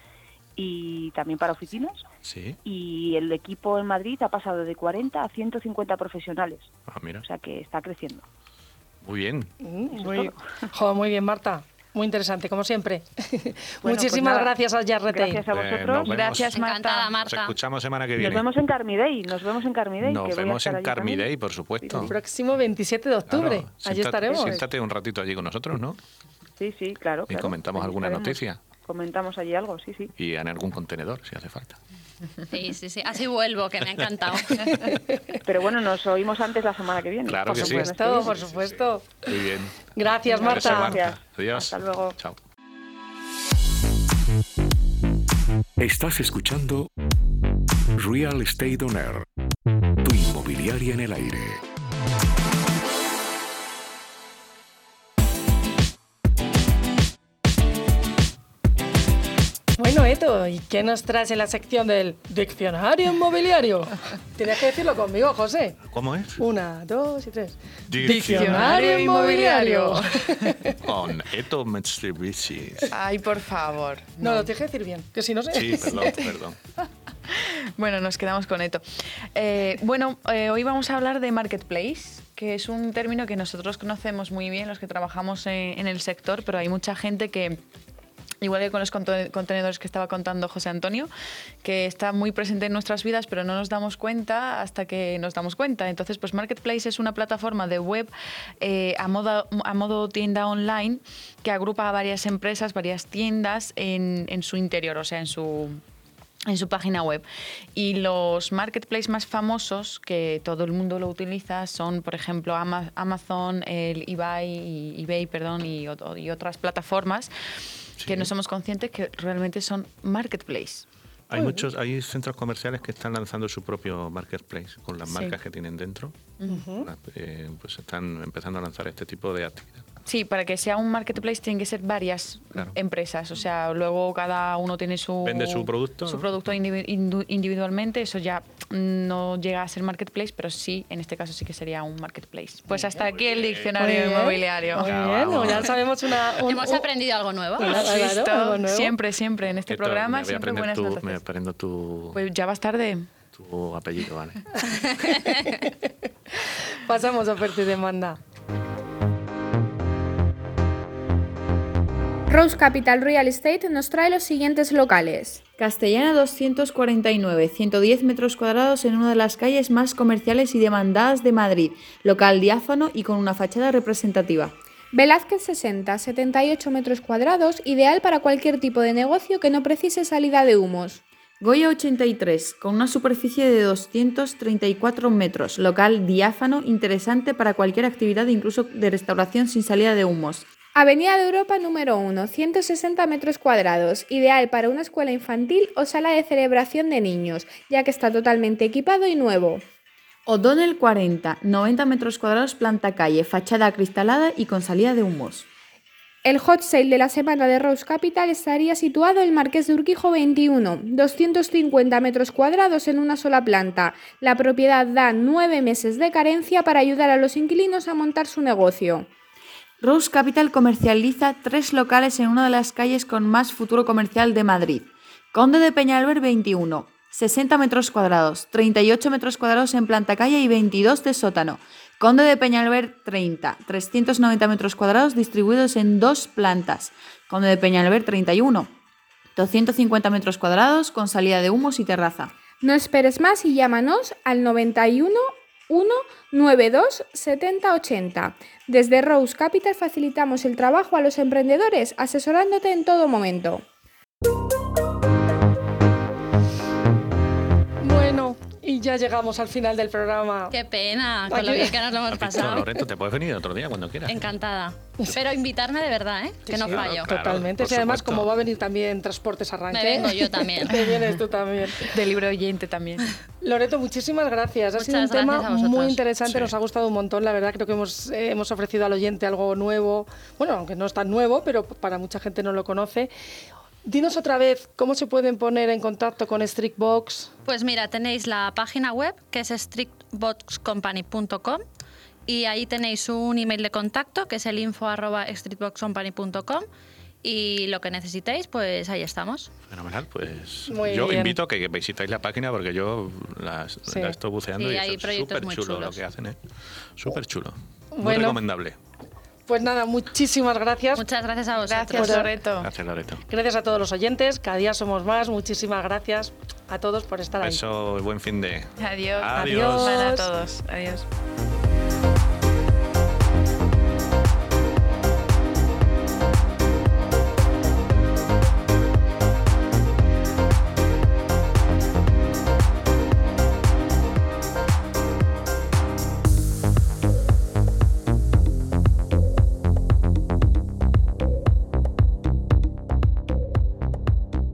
Speaker 6: y también para oficinas.
Speaker 3: Sí,
Speaker 6: Y el equipo en Madrid ha pasado de 40 a 150 profesionales,
Speaker 3: ah, mira,
Speaker 6: o sea que está creciendo.
Speaker 3: muy bien.
Speaker 2: Mm, Muy, <laughs> jo, muy bien, Marta. Muy interesante, como siempre. <laughs>
Speaker 6: Bueno,
Speaker 2: Muchísimas
Speaker 6: pues nada,
Speaker 2: gracias a Yarrete.
Speaker 6: Gracias a
Speaker 3: Eh,
Speaker 6: vosotros.
Speaker 3: nos vemos.
Speaker 4: Gracias,
Speaker 5: Encantada,
Speaker 4: Marta.
Speaker 3: Nos
Speaker 5: Marta.
Speaker 3: escuchamos semana que
Speaker 6: Nos
Speaker 3: viene.
Speaker 6: vemos en Carmidey, nos vemos en Carmidey. que
Speaker 3: Nos
Speaker 6: a
Speaker 3: vemos en
Speaker 6: allí
Speaker 3: Carmi
Speaker 6: también.
Speaker 3: Day, por supuesto.
Speaker 2: El próximo 27 de octubre.
Speaker 3: Claro,
Speaker 2: Allí
Speaker 3: siéntate-
Speaker 2: estaremos.
Speaker 3: Siéntate un ratito allí con nosotros, ¿no?
Speaker 6: Sí, sí, claro.
Speaker 3: Y
Speaker 6: claro.
Speaker 3: comentamos alguna
Speaker 6: estaremos.
Speaker 3: noticia.
Speaker 6: Comentamos allí algo, sí, sí.
Speaker 3: Y en algún contenedor, si hace falta.
Speaker 5: Sí, sí, sí. Así vuelvo, que me ha encantado. <laughs>
Speaker 6: Pero bueno, nos oímos antes la semana que viene.
Speaker 3: Claro
Speaker 2: Por
Speaker 3: que sí.
Speaker 2: supuesto, por supuesto.
Speaker 3: Muy bien.
Speaker 2: Gracias,
Speaker 3: Gracias,
Speaker 2: Marta.
Speaker 6: Gracias.
Speaker 3: Adiós.
Speaker 6: Hasta luego.
Speaker 3: Chao.
Speaker 1: Estás escuchando Real Estate On Air, tu inmobiliaria en el aire.
Speaker 2: Bueno, Eto, ¿y qué nos traes en la sección del diccionario inmobiliario? <laughs> Tienes que decirlo conmigo, José.
Speaker 3: ¿Cómo es?
Speaker 2: Una, dos y tres.
Speaker 3: Diccionario
Speaker 2: inmobiliario.
Speaker 3: Con Eto Mitsubishi.
Speaker 4: Ay, por favor.
Speaker 2: No, lo tienes que decir bien, que si no sé.
Speaker 3: Sí, perdón, perdón. <laughs>
Speaker 4: Bueno, nos quedamos con esto. Eh, bueno, eh, hoy vamos a hablar de marketplace, que es un término que nosotros conocemos muy bien, los que trabajamos en, en el sector, pero hay mucha gente que, igual que con los conte- contenedores que estaba contando José Antonio, que está muy presente en nuestras vidas, pero no nos damos cuenta hasta que nos damos cuenta. Entonces, pues Marketplace es una plataforma de web eh, a, modo, a modo tienda online que agrupa a varias empresas, varias tiendas en, en su interior, o sea, en su en su página web. Y los marketplaces más famosos que todo el mundo lo utiliza son, por ejemplo, Ama- Amazon, el eBay, eBay perdón, y, y otras plataformas que no somos conscientes que realmente son marketplaces.
Speaker 3: Hay muchos, hay centros comerciales que están lanzando su propio marketplace con las
Speaker 4: Sí.
Speaker 3: marcas que tienen dentro. Eh, pues están empezando a lanzar este tipo de actividad.
Speaker 4: Sí, para que sea un marketplace tienen que ser varias
Speaker 3: Claro.
Speaker 4: empresas. O sea, luego cada uno tiene su...
Speaker 3: Vende su producto,
Speaker 4: Su
Speaker 3: ¿no?
Speaker 4: producto individualmente. Eso ya no llega a ser marketplace, pero sí, en este caso sí que sería un marketplace. Pues hasta aquí el
Speaker 2: Muy
Speaker 4: diccionario
Speaker 2: bien,
Speaker 4: inmobiliario.
Speaker 2: Muy
Speaker 3: Ya
Speaker 2: bien,
Speaker 3: vamos.
Speaker 2: ya sabemos una... un-
Speaker 5: Hemos
Speaker 2: un-
Speaker 5: aprendido algo nuevo.
Speaker 2: Algo nuevo.
Speaker 4: Siempre, siempre en este
Speaker 3: Esto,
Speaker 4: programa,
Speaker 3: me voy a
Speaker 4: siempre buenas
Speaker 3: tu, me aprendo tu,
Speaker 4: Pues ya vas tarde.
Speaker 3: tu apellido, ¿vale? <laughs>
Speaker 2: Pasamos a oferta y demanda.
Speaker 7: Rose Capital Real Estate nos trae los siguientes locales.
Speaker 8: Castellana 249, 110 metros cuadrados en una de las calles más comerciales y demandadas de Madrid, local diáfano y con una fachada representativa.
Speaker 7: Velázquez 60, 78 metros cuadrados, ideal para cualquier tipo de negocio que no precise salida de humos.
Speaker 8: Goya 83, con una superficie de 234 metros, local diáfano, interesante para cualquier actividad, incluso de restauración sin salida de humos.
Speaker 7: Avenida de Europa número 1, 160 metros cuadrados, ideal para una escuela infantil o sala de celebración de niños, ya que está totalmente equipado y nuevo.
Speaker 8: O'Donnell 40, 90 metros cuadrados, planta calle, fachada acristalada y con salida de humos.
Speaker 7: El hot sale de la semana de Rose Capital estaría situado en Marqués de Urquijo 21, 250 metros cuadrados en una sola planta. La propiedad da nueve meses de carencia para ayudar a los inquilinos a montar su negocio.
Speaker 8: Rose Capital comercializa tres locales en una de las calles con más futuro comercial de Madrid. Conde de Peñalver 21, 60 metros cuadrados, 38 metros cuadrados en planta calle y 22 de sótano. Conde de Peñalver 30, 390 metros cuadrados distribuidos en dos plantas. Conde de Peñalver 31, 250 metros cuadrados con salida de humos y terraza.
Speaker 7: No esperes más y llámanos al 91 192 70 80. Desde Rose Capital facilitamos el trabajo a los emprendedores asesorándote en todo momento.
Speaker 2: Ya llegamos al final del programa.
Speaker 5: Qué pena, con
Speaker 2: Aquí-
Speaker 5: lo bien que nos lo hemos
Speaker 3: ¿Has visto,
Speaker 5: pasado.
Speaker 3: Loreto? Te puedes venir otro día cuando quieras.
Speaker 5: Encantada. Pero invitarme de verdad, ¿eh? Que no
Speaker 2: Sí,
Speaker 5: fallo.
Speaker 3: claro.
Speaker 2: Totalmente. y además,
Speaker 3: supuesto.
Speaker 2: como va a venir también Transportes Arranque.
Speaker 5: Me vengo yo también. <laughs>
Speaker 2: Te vienes tú también.
Speaker 4: De libro oyente también.
Speaker 2: Loreto, muchísimas gracias. Ha
Speaker 5: Muchas
Speaker 2: sido un tema muy interesante,
Speaker 3: Sí.
Speaker 2: nos ha gustado un montón. La verdad, creo que hemos, eh, hemos ofrecido al oyente algo nuevo. Bueno, aunque no es tan nuevo, pero para mucha gente no lo conoce. Dinos otra vez cómo se pueden poner en contacto con Strictbox.
Speaker 5: Pues mira, tenéis la página web que es strictboxcompany.com y ahí tenéis un email de contacto que es el info arroba streetboxcompany.com y lo que necesitéis, pues ahí estamos.
Speaker 3: Fenomenal, pues
Speaker 2: Muy
Speaker 3: yo
Speaker 2: bien.
Speaker 3: invito a que visitéis la página porque yo la,
Speaker 2: Sí.
Speaker 3: la estoy buceando
Speaker 5: Sí,
Speaker 3: y
Speaker 5: hay
Speaker 3: es súper chulo lo que hacen, ¿eh? Súper chulo. Muy
Speaker 2: Bueno.
Speaker 3: recomendable.
Speaker 2: Pues nada, muchísimas gracias.
Speaker 5: Muchas gracias a vosotros.
Speaker 4: Gracias, Loreto.
Speaker 3: Gracias, Loreto.
Speaker 2: Gracias a todos los oyentes. Cada día somos más. Muchísimas gracias a todos por estar ahí.
Speaker 3: Eso y buen fin de.
Speaker 4: Adiós.
Speaker 3: Adiós.
Speaker 4: Para todos. Adiós.